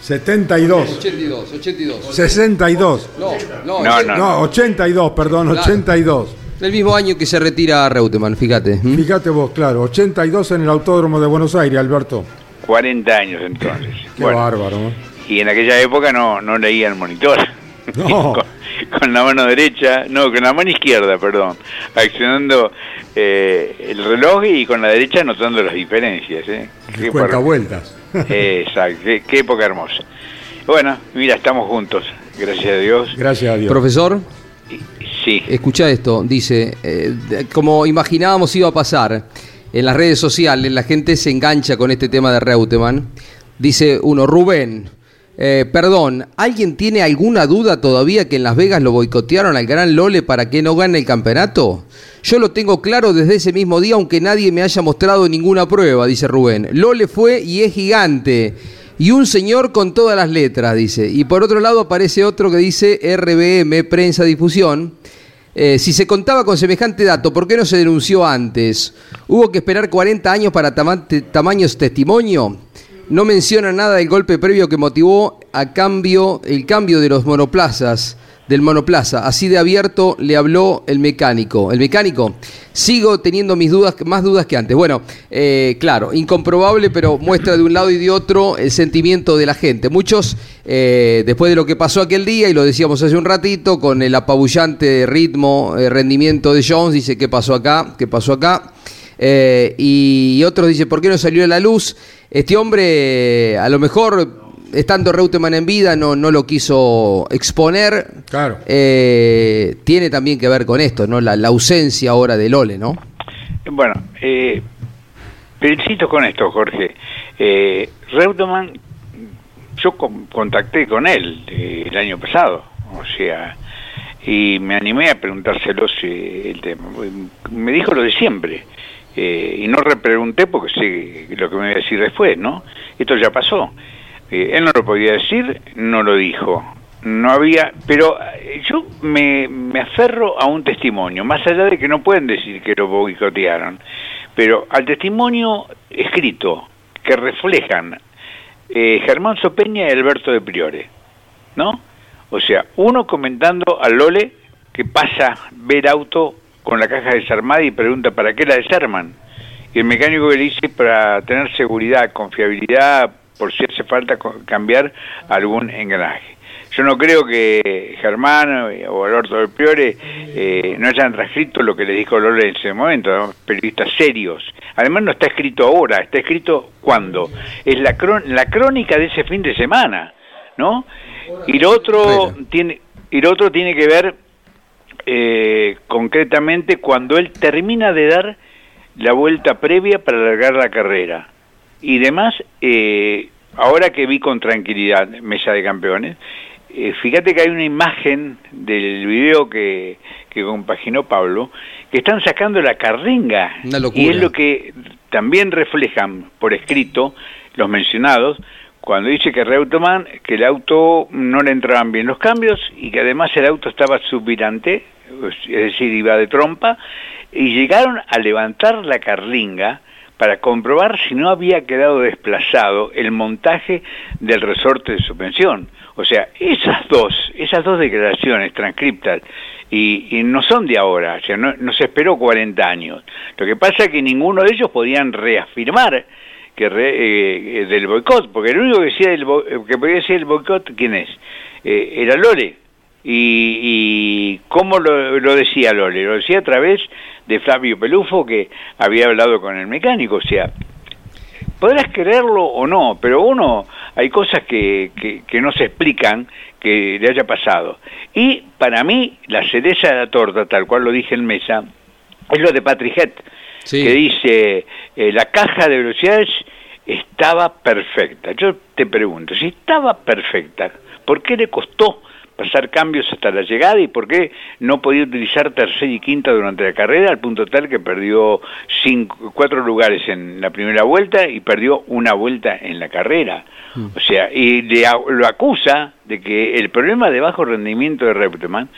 72. 82, 82. 62. No, no, No, no, No, 82, perdón, Claro. 82. el mismo año que se retira Reutemann, fíjate. Fíjate vos, claro, 82 en el Autódromo de Buenos Aires, Alberto. 40 años entonces. Qué Bueno, bárbaro. y en aquella época no, no leía el monitor. No. con, con la mano derecha, no, con la mano izquierda, perdón, accionando eh, el reloj y con la derecha anotando las diferencias. ¿eh? Qué Cuenta par- vueltas. Exacto, qué, qué época hermosa. Bueno, mira, estamos juntos, gracias a Dios. Gracias a Dios. Profesor, Sí. Escucha esto, dice, eh, como imaginábamos iba a pasar, en las redes sociales la gente se engancha con este tema de Reutemann. Dice uno, Rubén, eh, perdón, ¿alguien tiene alguna duda todavía que en Las Vegas lo boicotearon al gran Lole para que no gane el campeonato? Yo lo tengo claro desde ese mismo día, aunque nadie me haya mostrado ninguna prueba, dice Rubén. Lole fue y es gigante. Y un señor con todas las letras, dice. Y por otro lado aparece otro que dice RBM, Prensa Difusión. Eh, si se contaba con semejante dato, ¿por qué no se denunció antes? ¿Hubo que esperar 40 años para tamaños testimonio? No menciona nada del golpe previo que motivó a cambio, el cambio de los monoplazas, del monoplaza. Así de abierto le habló el mecánico. El mecánico, sigo teniendo mis dudas, más dudas que antes. Bueno, eh, claro, incomprobable, pero muestra de un lado y de otro el sentimiento de la gente. Muchos, eh, después de lo que pasó aquel día, y lo decíamos hace un ratito, con el apabullante ritmo, eh, rendimiento de Jones, dice, ¿qué pasó acá? ¿Qué pasó acá? Eh, y otros dicen, ¿por qué no salió a la luz? Este hombre, a lo mejor, estando Reutemann en vida, no, no lo quiso exponer. Claro. Eh, tiene también que ver con esto, ¿no? La, la ausencia ahora de Lole, ¿no? Bueno, eh, pero insisto con esto, Jorge. Eh, Reutemann, yo con- contacté con él eh, el año pasado, o sea, y me animé a preguntárselo si el tema. Me dijo lo de siempre. Eh, y no repregunté porque sé lo que me iba a decir después, ¿no? Esto ya pasó. Eh, él no lo podía decir, no lo dijo. No había, pero eh, yo me, me aferro a un testimonio, más allá de que no pueden decir que lo boicotearon, pero al testimonio escrito que reflejan eh, Germán Sopeña y Alberto de Priore, ¿no? O sea, uno comentando al Lole que pasa ver auto con la caja desarmada y pregunta para qué la desarman. Y el mecánico le dice para tener seguridad, confiabilidad, por si hace falta cambiar algún engranaje. Yo no creo que Germán eh, o Alberto del Priore eh, no hayan transcrito lo que le dijo Lole en ese momento, ¿no? periodistas serios. Además no está escrito ahora, está escrito cuándo. Es la, la crónica de ese fin de semana, ¿no? Y lo otro tiene y lo otro tiene que ver eh, concretamente cuando él termina de dar la vuelta previa para alargar la carrera y demás eh, ahora que vi con tranquilidad mesa de campeones eh, fíjate que hay una imagen del video que, que compaginó Pablo que están sacando la carringa Una locura. y es lo que también reflejan por escrito los mencionados cuando dice que Reutemann, que el auto no le entraban bien los cambios y que además el auto estaba subvirante, es decir, iba de trompa, y llegaron a levantar la carlinga para comprobar si no había quedado desplazado el montaje del resorte de suspensión. O sea, esas dos, esas dos declaraciones transcriptas, y, y no son de ahora, o sea, no, no se esperó 40 años. Lo que pasa es que ninguno de ellos podían reafirmar re- eh, del boicot, porque el único que decía el bo- que podía decir el boicot, ¿quién es? Eh, era Lore. Y, y ¿cómo lo, lo decía Lore? Lo decía a través de Flavio Pelufo, que había hablado con el mecánico. O sea, podrás creerlo o no, pero uno, hay cosas que, que, no se explican que le haya pasado. Y para mí, la cereza de la torta, tal cual lo dije en mesa, es lo de Patrick que dice, eh, la caja de velocidades estaba perfecta. Yo te pregunto, si estaba perfecta, ¿por qué le costó pasar cambios hasta la llegada y por qué no podía utilizar tercera y quinta durante la carrera al punto tal que perdió cinco, cuatro lugares en la primera vuelta y perdió una vuelta en la carrera? O sea, y le lo acusa de que el problema de bajo rendimiento de Reutemann,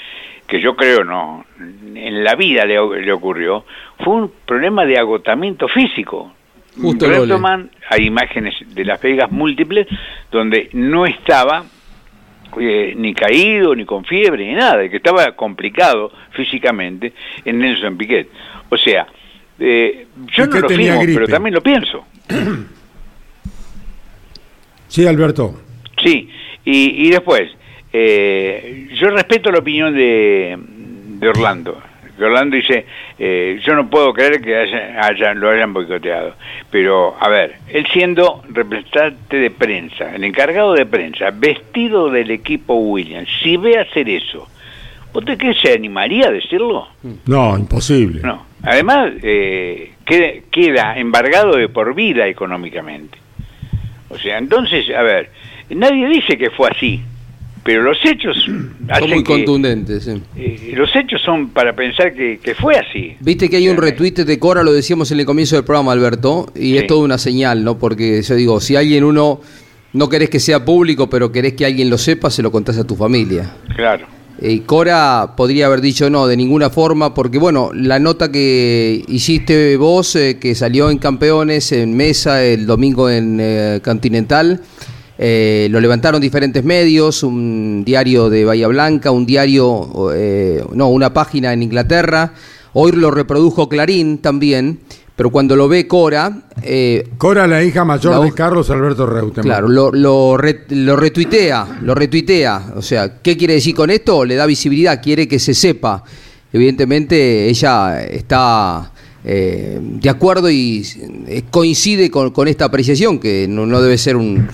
que yo creo no, en la vida le, le ocurrió, fue un problema de agotamiento físico. Justo. Reutemann, hay imágenes de Las Vegas múltiples donde no estaba eh, ni caído, ni con fiebre, ni nada, que estaba complicado físicamente en Nelson Piquet. O sea, eh, yo no lo firmo, gripe. pero también lo pienso. Sí, Alberto. Sí, y, y después, eh, yo respeto la opinión de, de Orlando. Orlando dice, eh, yo no puedo creer que haya- lo hayan boicoteado. Pero, a ver, él siendo representante de prensa, el encargado de prensa, vestido del equipo Williams, si ve hacer eso ¿Vos te crees se animaría a decirlo? No, imposible. No. Además, eh, queda, queda embargado de por vida económicamente. O sea, entonces, a ver, nadie dice que fue así, pero los hechos Son muy que- contundentes. sí. eh, los hechos son para pensar que, que fue así. Viste que hay un retweet de Cora, lo decíamos en el comienzo del programa, Alberto, y es toda una señal, ¿no? Porque yo digo, si alguien uno no querés que sea público, pero querés que alguien lo sepa, se lo contás a tu familia. Claro. Y Cora podría haber dicho no, de ninguna forma, porque bueno, la nota que hiciste vos, eh, que salió en Campeones, en Mesa, el domingo en eh, Continental, eh, lo levantaron diferentes medios, un diario de Bahía Blanca, un diario, eh, no, una página en Inglaterra, hoy lo reprodujo Clarín también, pero cuando lo ve Cora... eh, Cora, la hija mayor La de Carlos Alberto Reutemann. Claro, lo, lo, re- lo retuitea, lo retuitea. O sea, ¿qué quiere decir con esto? Le da visibilidad, quiere que se sepa. Evidentemente ella está eh, de acuerdo y eh, coincide con, esta apreciación, que no, no debe ser un,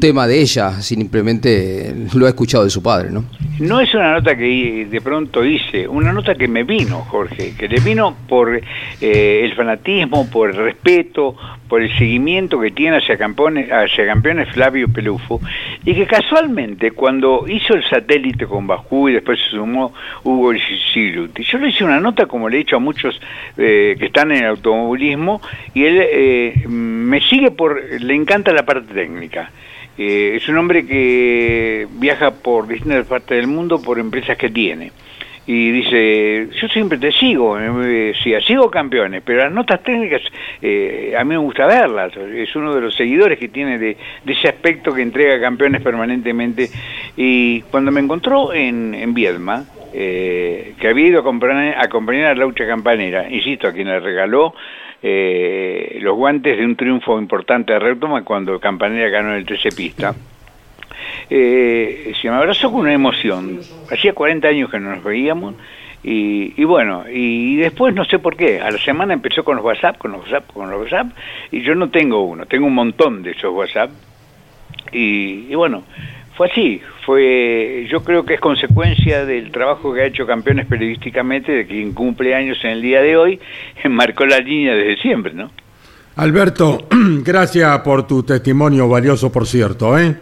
tema de ella, simplemente lo ha escuchado de su padre, ¿no? No es una nota que de pronto hice, una nota que me vino, Jorge, que le vino por eh, el fanatismo, por el respeto, por el seguimiento que tiene hacia campeones, hacia campeones Flavio Pelufo, y que casualmente cuando hizo el satélite con Bakú y después se sumó Hugo Siluti, yo le hice una nota como le he hecho a muchos eh, que están en el automovilismo, y él eh, me sigue por, le encanta la parte técnica. Eh, es un hombre que viaja por distintas partes del mundo por empresas que tiene. Y dice, yo siempre te sigo, eh, sí, sigo campeones, pero las notas técnicas eh, a mí me gusta verlas. Es uno de los seguidores que tiene de, de ese aspecto que entrega campeones permanentemente. Y cuando me encontró en, en Viedma, eh, que había ido a acompañar, a Laucha Campanera, insisto, a quien le regaló eh, los guantes de un triunfo importante de Reutemann cuando Campanera ganó el 13 pista. Eh, se me abrazó con una emoción. Hacía 40 años que no nos veíamos y, y bueno, y después no sé por qué, a la semana empezó con los WhatsApp, con los WhatsApp, con los WhatsApp y yo no tengo uno, tengo un montón de esos WhatsApp y, y bueno, fue así, fue, yo creo que es consecuencia del trabajo que ha hecho Campeones periodísticamente, de quien cumple años en el día de hoy, marcó la línea desde siempre, ¿no? Alberto, gracias por tu testimonio valioso, por cierto, ¿eh?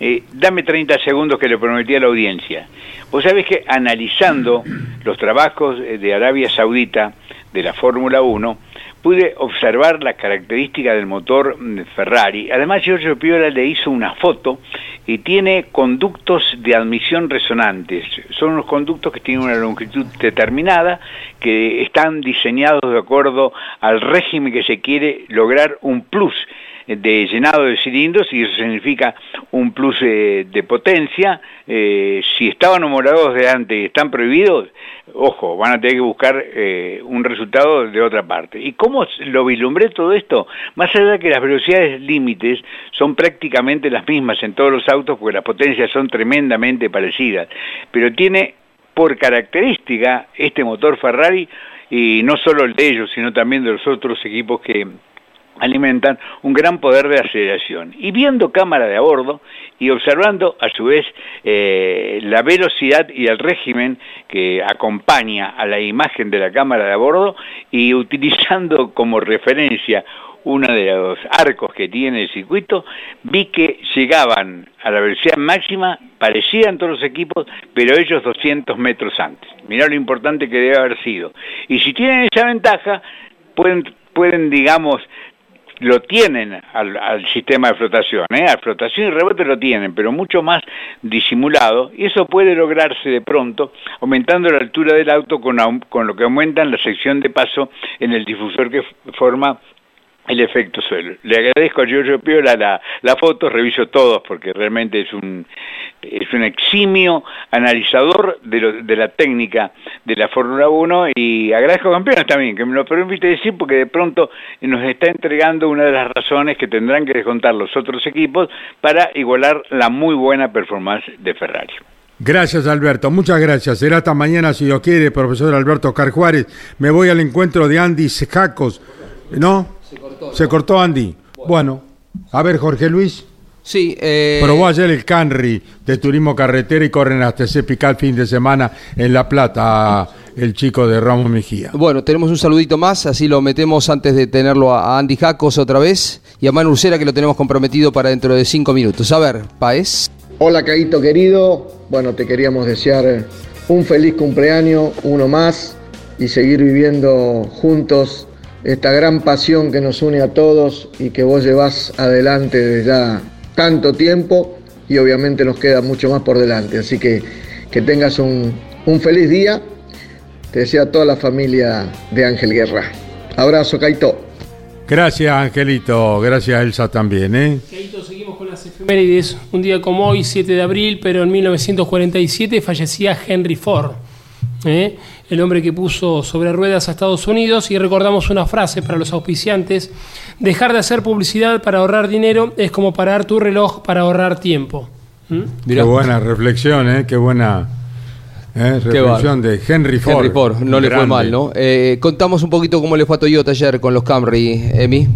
Eh, dame 30 segundos que le prometí a la audiencia. Vos sabés que analizando los trabajos eh, de Arabia Saudita de la Fórmula 1, pude observar la característica del motor mm, Ferrari. Además, Giorgio Piola le hizo una foto y tiene conductos de admisión resonantes. Son unos conductos que tienen una longitud determinada, que están diseñados de acuerdo al régimen que se quiere lograr un plus de llenado de cilindros y eso significa un plus eh, de potencia. Eh, si estaban homologados de antes y están prohibidos, ojo, van a tener que buscar eh, un resultado de otra parte. ¿Y cómo lo vislumbré todo esto? Más allá de que las velocidades límites son prácticamente las mismas en todos los autos porque las potencias son tremendamente parecidas, pero tiene por característica este motor Ferrari y no solo el de ellos, sino también de los otros equipos que alimentan un gran poder de aceleración. Y viendo cámara de a bordo y observando a su vez eh, la velocidad y el régimen que acompaña a la imagen de la cámara de a bordo y utilizando como referencia uno de los arcos que tiene el circuito, vi que llegaban a la velocidad máxima, parecían todos los equipos, pero ellos 200 metros antes. Mirá lo importante que debe haber sido. Y si tienen esa ventaja, pueden, pueden digamos, lo tienen al, al, sistema de flotación, ¿eh? al flotación y rebote lo tienen, pero mucho más disimulado, y eso puede lograrse de pronto aumentando la altura del auto con, con lo que aumentan la sección de paso en el difusor que forma el efecto suelo. Le agradezco a Giorgio Piola la, la foto, reviso todos porque realmente es un, es un eximio analizador de, lo, de la técnica de la Fórmula 1 y agradezco a Campeones también, que me lo permite decir porque de pronto nos está entregando una de las razones que tendrán que descontar los otros equipos para igualar la muy buena performance de Ferrari. Gracias, Alberto. Muchas gracias. Será hasta mañana, si Dios quiere, profesor Alberto Carjuárez. Me voy al encuentro de Andy Jacos. ¿No? Se cortó. Se cortó Andy. Bueno. bueno, a ver, Jorge Luis. Sí, eh, Probó ayer el Canry de turismo carretera y corren hasta ese pical fin de semana en La Plata el chico de Ramos Mejía. Bueno, tenemos un saludito más, así lo metemos antes de tenerlo a a Andy Jacos otra vez y a Manu Ursera que lo tenemos comprometido para dentro de cinco minutos. A ver, Paez. Hola Caíto querido, bueno te queríamos desear un feliz cumpleaños, uno más, y seguir viviendo juntos esta gran pasión que nos une a todos y que vos llevas adelante desde ya tanto tiempo y obviamente nos queda mucho más por delante. Así que que tengas un, un feliz día, te desea toda la familia de Ángel Guerra. Abrazo Caito. Gracias Angelito, gracias Elsa también, ¿eh? Keito, seguimos con las efemérides. Un día como hoy, 7 de abril, pero en 1947 fallecía Henry Ford, ¿eh? el hombre que puso sobre ruedas a Estados Unidos. Y recordamos una frase para los auspiciantes: dejar de hacer publicidad para ahorrar dinero es como parar tu reloj para ahorrar tiempo. ¿Mm? Qué buena reflexión, ¿eh? Qué buena ¿eh? Reflexión de Henry Ford. Henry Ford, no le fue mal, ¿no? Eh, contamos un poquito cómo le fue a Toyota ayer con los Camry, Emi.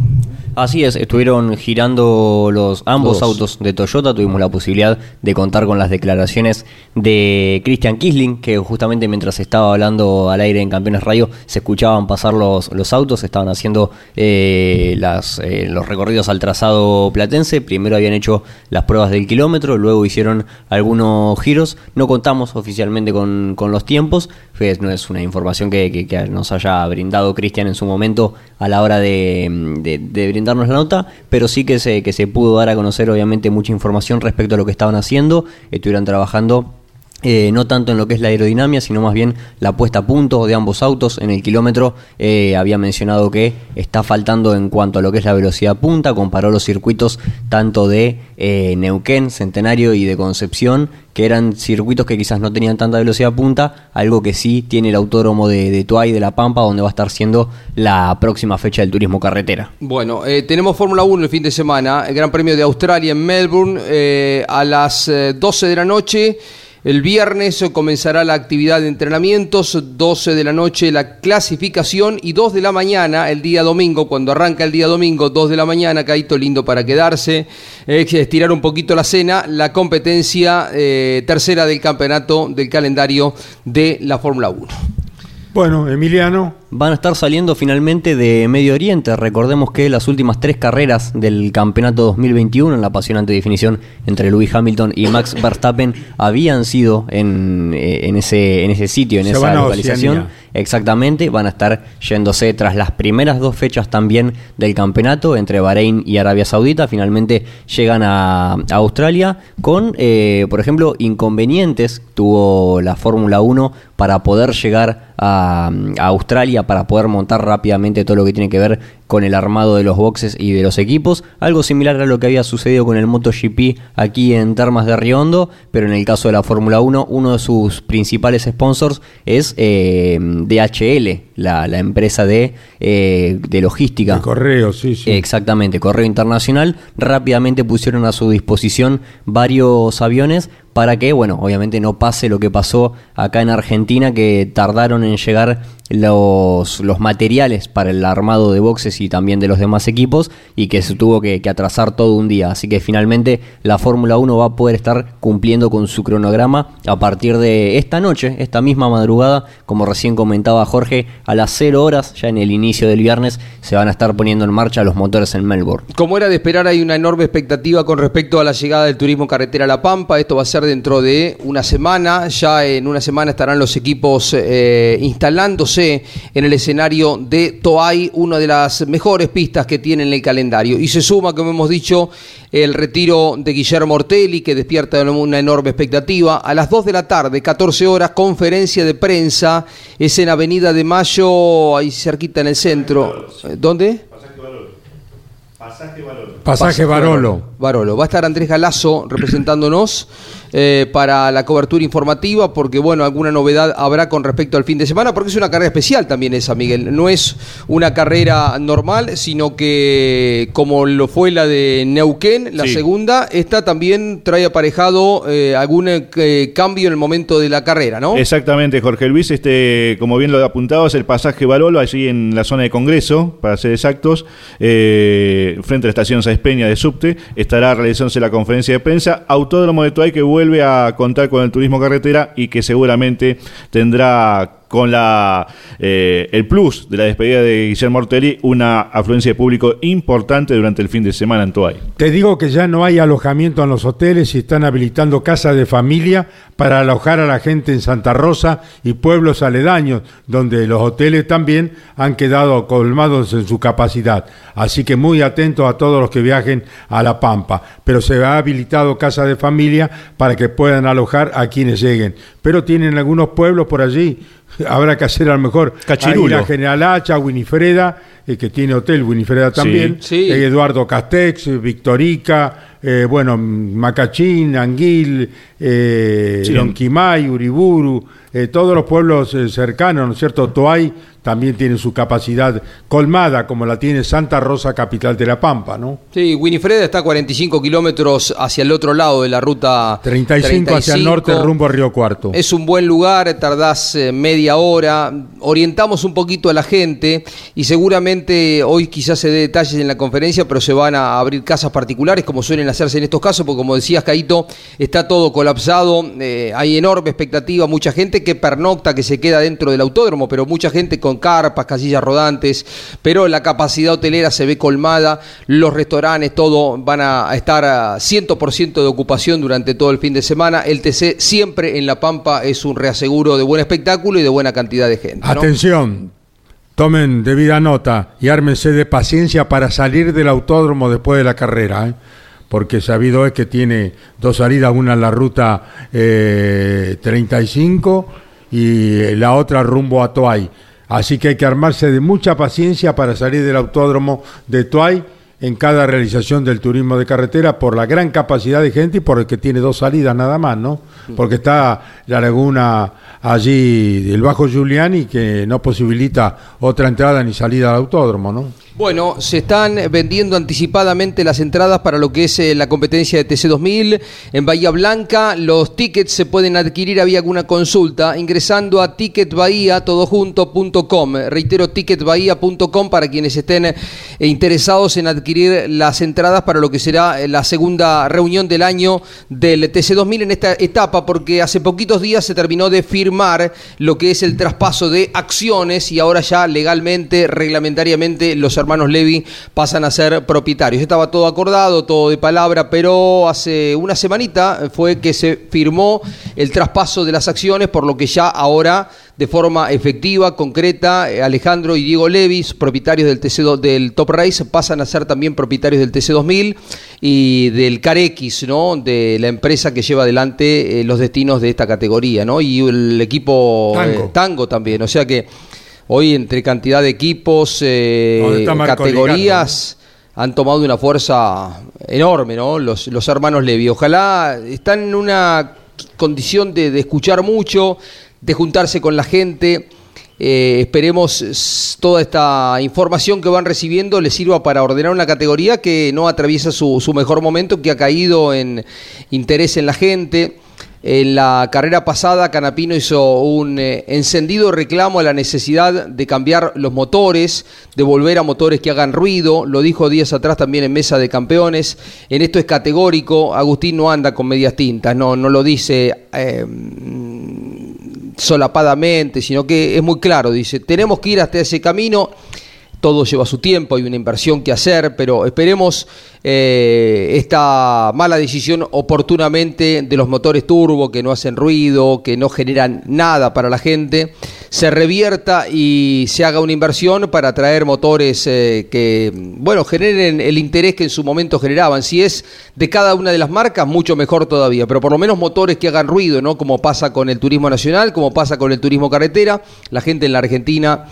Así es, estuvieron girando los ambos Todos. autos de Toyota, tuvimos la posibilidad de contar con las declaraciones de Christian Kisling, que justamente mientras estaba hablando al aire en Campeones Radio se escuchaban pasar los, los autos, estaban haciendo eh, las, eh, los recorridos al trazado platense, primero habían hecho las pruebas del kilómetro, luego hicieron algunos giros, no contamos oficialmente con, con los tiempos, fue- no es una información que, que- que nos haya brindado Cristian en su momento a la hora de, de- de brindarnos la nota, pero sí que se, que se pudo dar a conocer obviamente mucha información respecto a lo que estaban haciendo, estuvieron trabajando eh, no tanto en lo que es la aerodinámica, sino más bien la puesta a punto de ambos autos. En el kilómetro eh, había mencionado que está faltando en cuanto a lo que es la velocidad punta, comparó los circuitos tanto de eh, Neuquén, Centenario y de Concepción, que eran circuitos que quizás no tenían tanta velocidad punta, algo que sí tiene el autódromo de, de Tuay de La Pampa, donde va a estar siendo la próxima fecha del turismo carretera. Bueno, eh, tenemos Fórmula 1 el fin de semana, el Gran Premio de Australia en Melbourne a las eh, 12 de la noche. El viernes comenzará la actividad de entrenamientos, 12 de la noche la clasificación y 2 de la mañana el día domingo, cuando arranca el día domingo, 2 de la mañana, caíto lindo para quedarse, eh, estirar un poquito la cena, la competencia eh, tercera del campeonato del calendario de la Fórmula 1. Bueno, Emiliano. Van a estar saliendo finalmente de Medio Oriente. Recordemos que las últimas tres carreras del campeonato 2021, en la apasionante definición entre Lewis Hamilton y Max Verstappen, habían sido en, eh, en, ese, en ese sitio, en Se esa localización. Oceanía. Exactamente, van a estar yéndose tras las primeras dos fechas también del campeonato entre Bahrein y Arabia Saudita. Finalmente llegan a, a Australia con, eh, por ejemplo, inconvenientes. Tuvo la Fórmula 1 para poder llegar a, a Australia, para poder montar rápidamente todo lo que tiene que ver con el armado de los boxes y de los equipos. Algo similar a lo que había sucedido con el MotoGP aquí en Termas de Riondo, pero en el caso de la Fórmula 1, uno de sus principales sponsors es eh, DHL, la, la empresa de, eh, de logística. correo, sí, sí. Exactamente, Correo Internacional. Rápidamente pusieron a su disposición varios aviones para que, bueno, obviamente no pase lo que pasó acá en Argentina, que tardaron en llegar los, los materiales para el armado de boxes y también de los demás equipos y que se tuvo que, atrasar todo un día. Así que finalmente la Fórmula 1 va a poder estar cumpliendo con su cronograma a partir de esta noche, esta misma madrugada, como recién comentaba Jorge, a las 0 horas, ya en el inicio del viernes, se van a estar poniendo en marcha los motores en Melbourne. Como era de esperar, hay una enorme expectativa con respecto a la llegada del turismo carretera a La Pampa. Esto va a ser dentro de una semana. Ya en una semana estarán los equipos eh, instalándose en el escenario de Toay, una de las mejores pistas que tiene en el calendario. Y se suma, como hemos dicho, el retiro de Guillermo Ortelli, que despierta una enorme expectativa. A las 2 de la tarde, 14 horas, conferencia de prensa. Es en Avenida de Mayo, ahí cerquita en el centro. ¿Dónde? Pasaje Barolo. Barolo. Va a estar Andrés Galazo representándonos. Eh, para la cobertura informativa, porque bueno, alguna novedad habrá con respecto al fin de semana, porque es una carrera especial también esa, Miguel. No es una carrera normal, sino que como lo fue la de Neuquén, la Sí. segunda, esta también trae aparejado eh, algún eh, cambio en el momento de la carrera, ¿no? Exactamente, Jorge Luis, este, como bien lo apuntabas, el pasaje Barolo, allí en la zona de Congreso, para ser exactos, eh, frente a la estación Sáenz Peña de Subte, estará realizándose la conferencia de prensa. Autódromo de Tuay que vuelve a contar con el turismo carretera y que seguramente tendrá con la eh, el plus de la despedida de Guillermo Ortelli una afluencia de público importante durante el fin de semana en Tuay. Te digo que ya no hay alojamiento en los hoteles y están habilitando casas de familia para alojar a la gente en Santa Rosa y pueblos aledaños, donde los hoteles también han quedado colmados en su capacidad. Así que muy atentos a todos los que viajen a La Pampa. Pero se ha habilitado casas de familia para que puedan alojar a quienes lleguen. Pero tienen algunos pueblos por allí. Habrá que hacer a lo mejor Cachirulo. ahí la General Hacha, Winifreda, eh, que tiene hotel Winifreda también, Sí. eh, Eduardo Castex, eh, Victorica, eh, bueno, Macachín, Anguil, eh, Sí. Lonquimay, Uriburu, eh, todos los pueblos eh, cercanos, ¿no es cierto? Toay también tiene su capacidad colmada, como la tiene Santa Rosa, capital de La Pampa, ¿no? Sí, Winifred está a 45 kilómetros hacia el otro lado de la ruta 35, hacia el norte, rumbo a Río Cuarto. Es un buen lugar, tardás eh, media hora, orientamos un poquito a la gente y seguramente hoy quizás se dé detalles en la conferencia, pero se van a abrir casas particulares como suelen hacerse en estos casos, porque como decías, Caito, está todo colapsado, eh, hay enorme expectativa, mucha gente que pernocta, que se queda dentro del autódromo, pero mucha gente con carpas, casillas rodantes, pero la capacidad hotelera se ve colmada, los restaurantes, todo van a estar a 100% de ocupación durante todo el fin de semana. El TC siempre en La Pampa es un reaseguro de buen espectáculo y de buena cantidad de gente. Atención, tomen debida nota y ármense de paciencia para salir del autódromo después de la carrera, ¿eh? Porque sabido es que tiene dos salidas, una en la ruta eh, 35 y la otra rumbo a Toay. Así que hay que armarse de mucha paciencia para salir del autódromo de Toay en cada realización del turismo de carretera por la gran capacidad de gente y por el que tiene dos salidas nada más, ¿no? Porque está la laguna allí del Bajo Giuliani que no posibilita otra entrada ni salida al autódromo, ¿no? Bueno, se están vendiendo anticipadamente las entradas para lo que es eh, la competencia de TC2000 en Bahía Blanca. Los tickets se pueden adquirir, había alguna consulta, ingresando a ticketbahía.com. Reitero, ticketbahía.com para quienes estén eh, interesados en adquirir las entradas para lo que será eh, la segunda reunión del año del TC2000 en esta etapa, porque hace poquitos días se terminó de firmar lo que es el traspaso de acciones y ahora ya legalmente, reglamentariamente, los hermanos Levi pasan a ser propietarios. Estaba todo acordado, todo de palabra, pero hace una semanita fue que se firmó el traspaso de las acciones, por lo que ya ahora de forma efectiva, concreta, Alejandro y Diego Levis, propietarios del TC2 del Top Race, pasan a ser también propietarios del TC2000 y del CarX, ¿no? De la empresa que lleva adelante eh, los destinos de esta categoría, ¿no? Y el equipo Tango. eh, Tango también, o sea que hoy entre cantidad de equipos, eh, categorías han tomado una fuerza enorme, ¿no? Los, los hermanos Levi. Ojalá están en una condición de, de escuchar mucho, de juntarse con la gente. Eh, esperemos toda esta información que van recibiendo les sirva para ordenar una categoría que no atraviesa su, su mejor momento, que ha caído en interés en la gente. En la carrera pasada, Canapino hizo un eh, encendido reclamo a la necesidad de cambiar los motores, de volver a motores que hagan ruido. Lo dijo días atrás también en Mesa de Campeones. En esto es categórico. Agustín no anda con medias tintas, no, no lo dice eh, solapadamente, sino que es muy claro. Dice: Tenemos que ir hasta ese camino todo lleva su tiempo, hay una inversión que hacer, pero esperemos eh, esta mala decisión oportunamente de los motores turbo que no hacen ruido, que no generan nada para la gente, se revierta y se haga una inversión para traer motores eh, que, bueno, generen el interés que en su momento generaban. Si es de cada una de las marcas, mucho mejor todavía, pero por lo menos motores que hagan ruido, ¿no? Como pasa con el turismo nacional, como pasa con el turismo carretera, la gente en la Argentina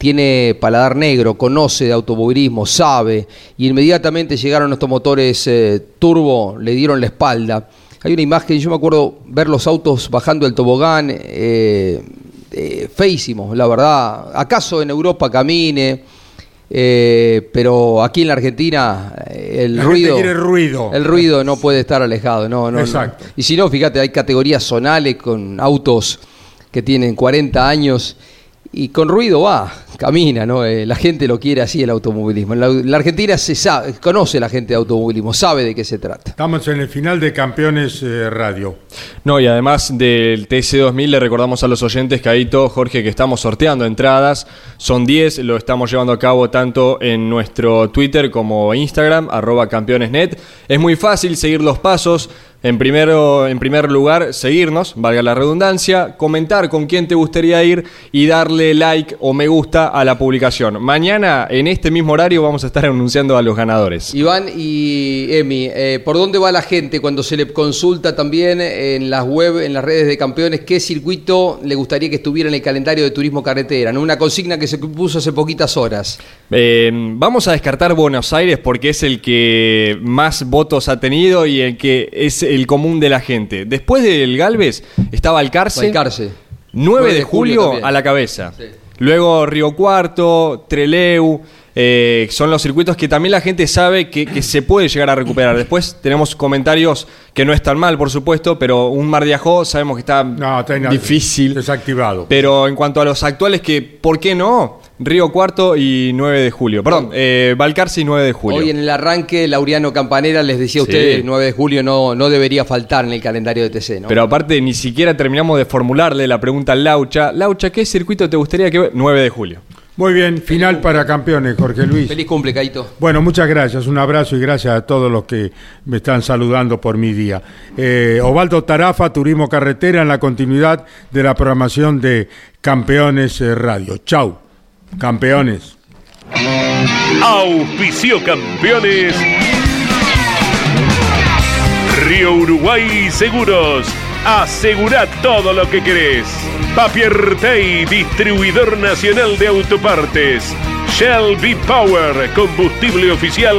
tiene paladar negro, conoce de automovilismo, sabe, y inmediatamente llegaron estos motores eh, turbo, le dieron la espalda. hay una imagen, yo me acuerdo ver los autos bajando el tobogán, eh, eh, feísimos, la verdad. ¿Acaso en Europa camine? Eh, pero aquí en la Argentina el La ruido, ruido. el ruido no puede estar alejado, no, no, no. Exacto. Y si no, fíjate, hay categorías zonales con autos que tienen 40 años y con ruido va, camina, ¿no? Eh, la gente lo quiere así el automovilismo. La Argentina se sabe, conoce la gente de automovilismo, sabe de qué se trata. Estamos en el final de Campeones eh, Radio. No, y además del TC2000 le recordamos a los oyentes, Caito, Jorge, que estamos sorteando entradas. Son 10, lo estamos llevando a cabo tanto en nuestro Twitter como Instagram, arroba campeonesnet. Es muy fácil seguir los pasos. En, primero, en primer lugar, seguirnos, valga la redundancia, comentar con quién te gustaría ir y darle like o me gusta a la publicación. Mañana, en este mismo horario, vamos a estar anunciando a los ganadores. Iván y Emi, eh, ¿por dónde va la gente cuando se le consulta también en las web, en las redes de campeones, qué circuito le gustaría que estuviera en el calendario de turismo carretera? ¿no? Una consigna que se puso hace poquitas horas. Eh, vamos a descartar Buenos Aires porque es el que más votos ha tenido y el que es el común de la gente. Después del Galvez estaba Alcarce. Balcarce. 9 de julio a la cabeza. Luego Río Cuarto, Treleu. eh, son los circuitos que también la gente sabe que, que se puede llegar a recuperar. Después tenemos comentarios que no están mal, por supuesto, pero un Mar de Ajó sabemos que está, difícil. Desactivado. Pero en cuanto a los actuales, que ¿por qué no? Río Cuarto y 9 de julio. Perdón, eh, Balcarce y 9 de julio. Hoy en el arranque, Laureano Campanera les decía a Sí. ustedes, 9 de julio no, no debería faltar en el calendario de TC, ¿no? Pero aparte, ni siquiera terminamos de formularle la pregunta al Laucha. Laucha, ¿qué circuito te gustaría que ve? 9 de julio. Muy bien, final para campeones, Jorge Luis. Feliz cumple, Caito. Bueno, muchas gracias, un abrazo y gracias a todos los que me están saludando por mi día. Eh, Ovaldo Tarafa, Turismo Carretera, en la continuidad de la programación de Campeones eh, Radio. Chau, campeones. Auspicio campeones. Río Uruguay Seguros. Asegura todo lo que querés. Papier Tay, distribuidor nacional de autopartes. Shell V-Power, combustible oficial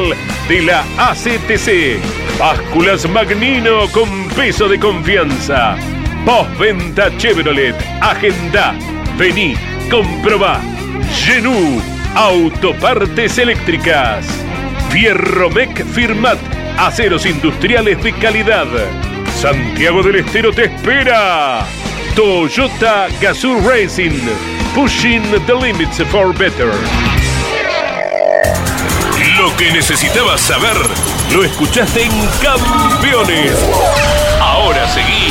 de la ACTC. Básculas Magnino con peso de confianza. Postventa Chevrolet. Agenda. Vení, comprobá. Genú, autopartes eléctricas. Fierromec Firmat, aceros industriales de calidad. Santiago del Estero te espera. Toyota Gazoo Racing, pushing the limits for better. Lo que necesitabas saber, lo escuchaste en Campeones. Ahora seguí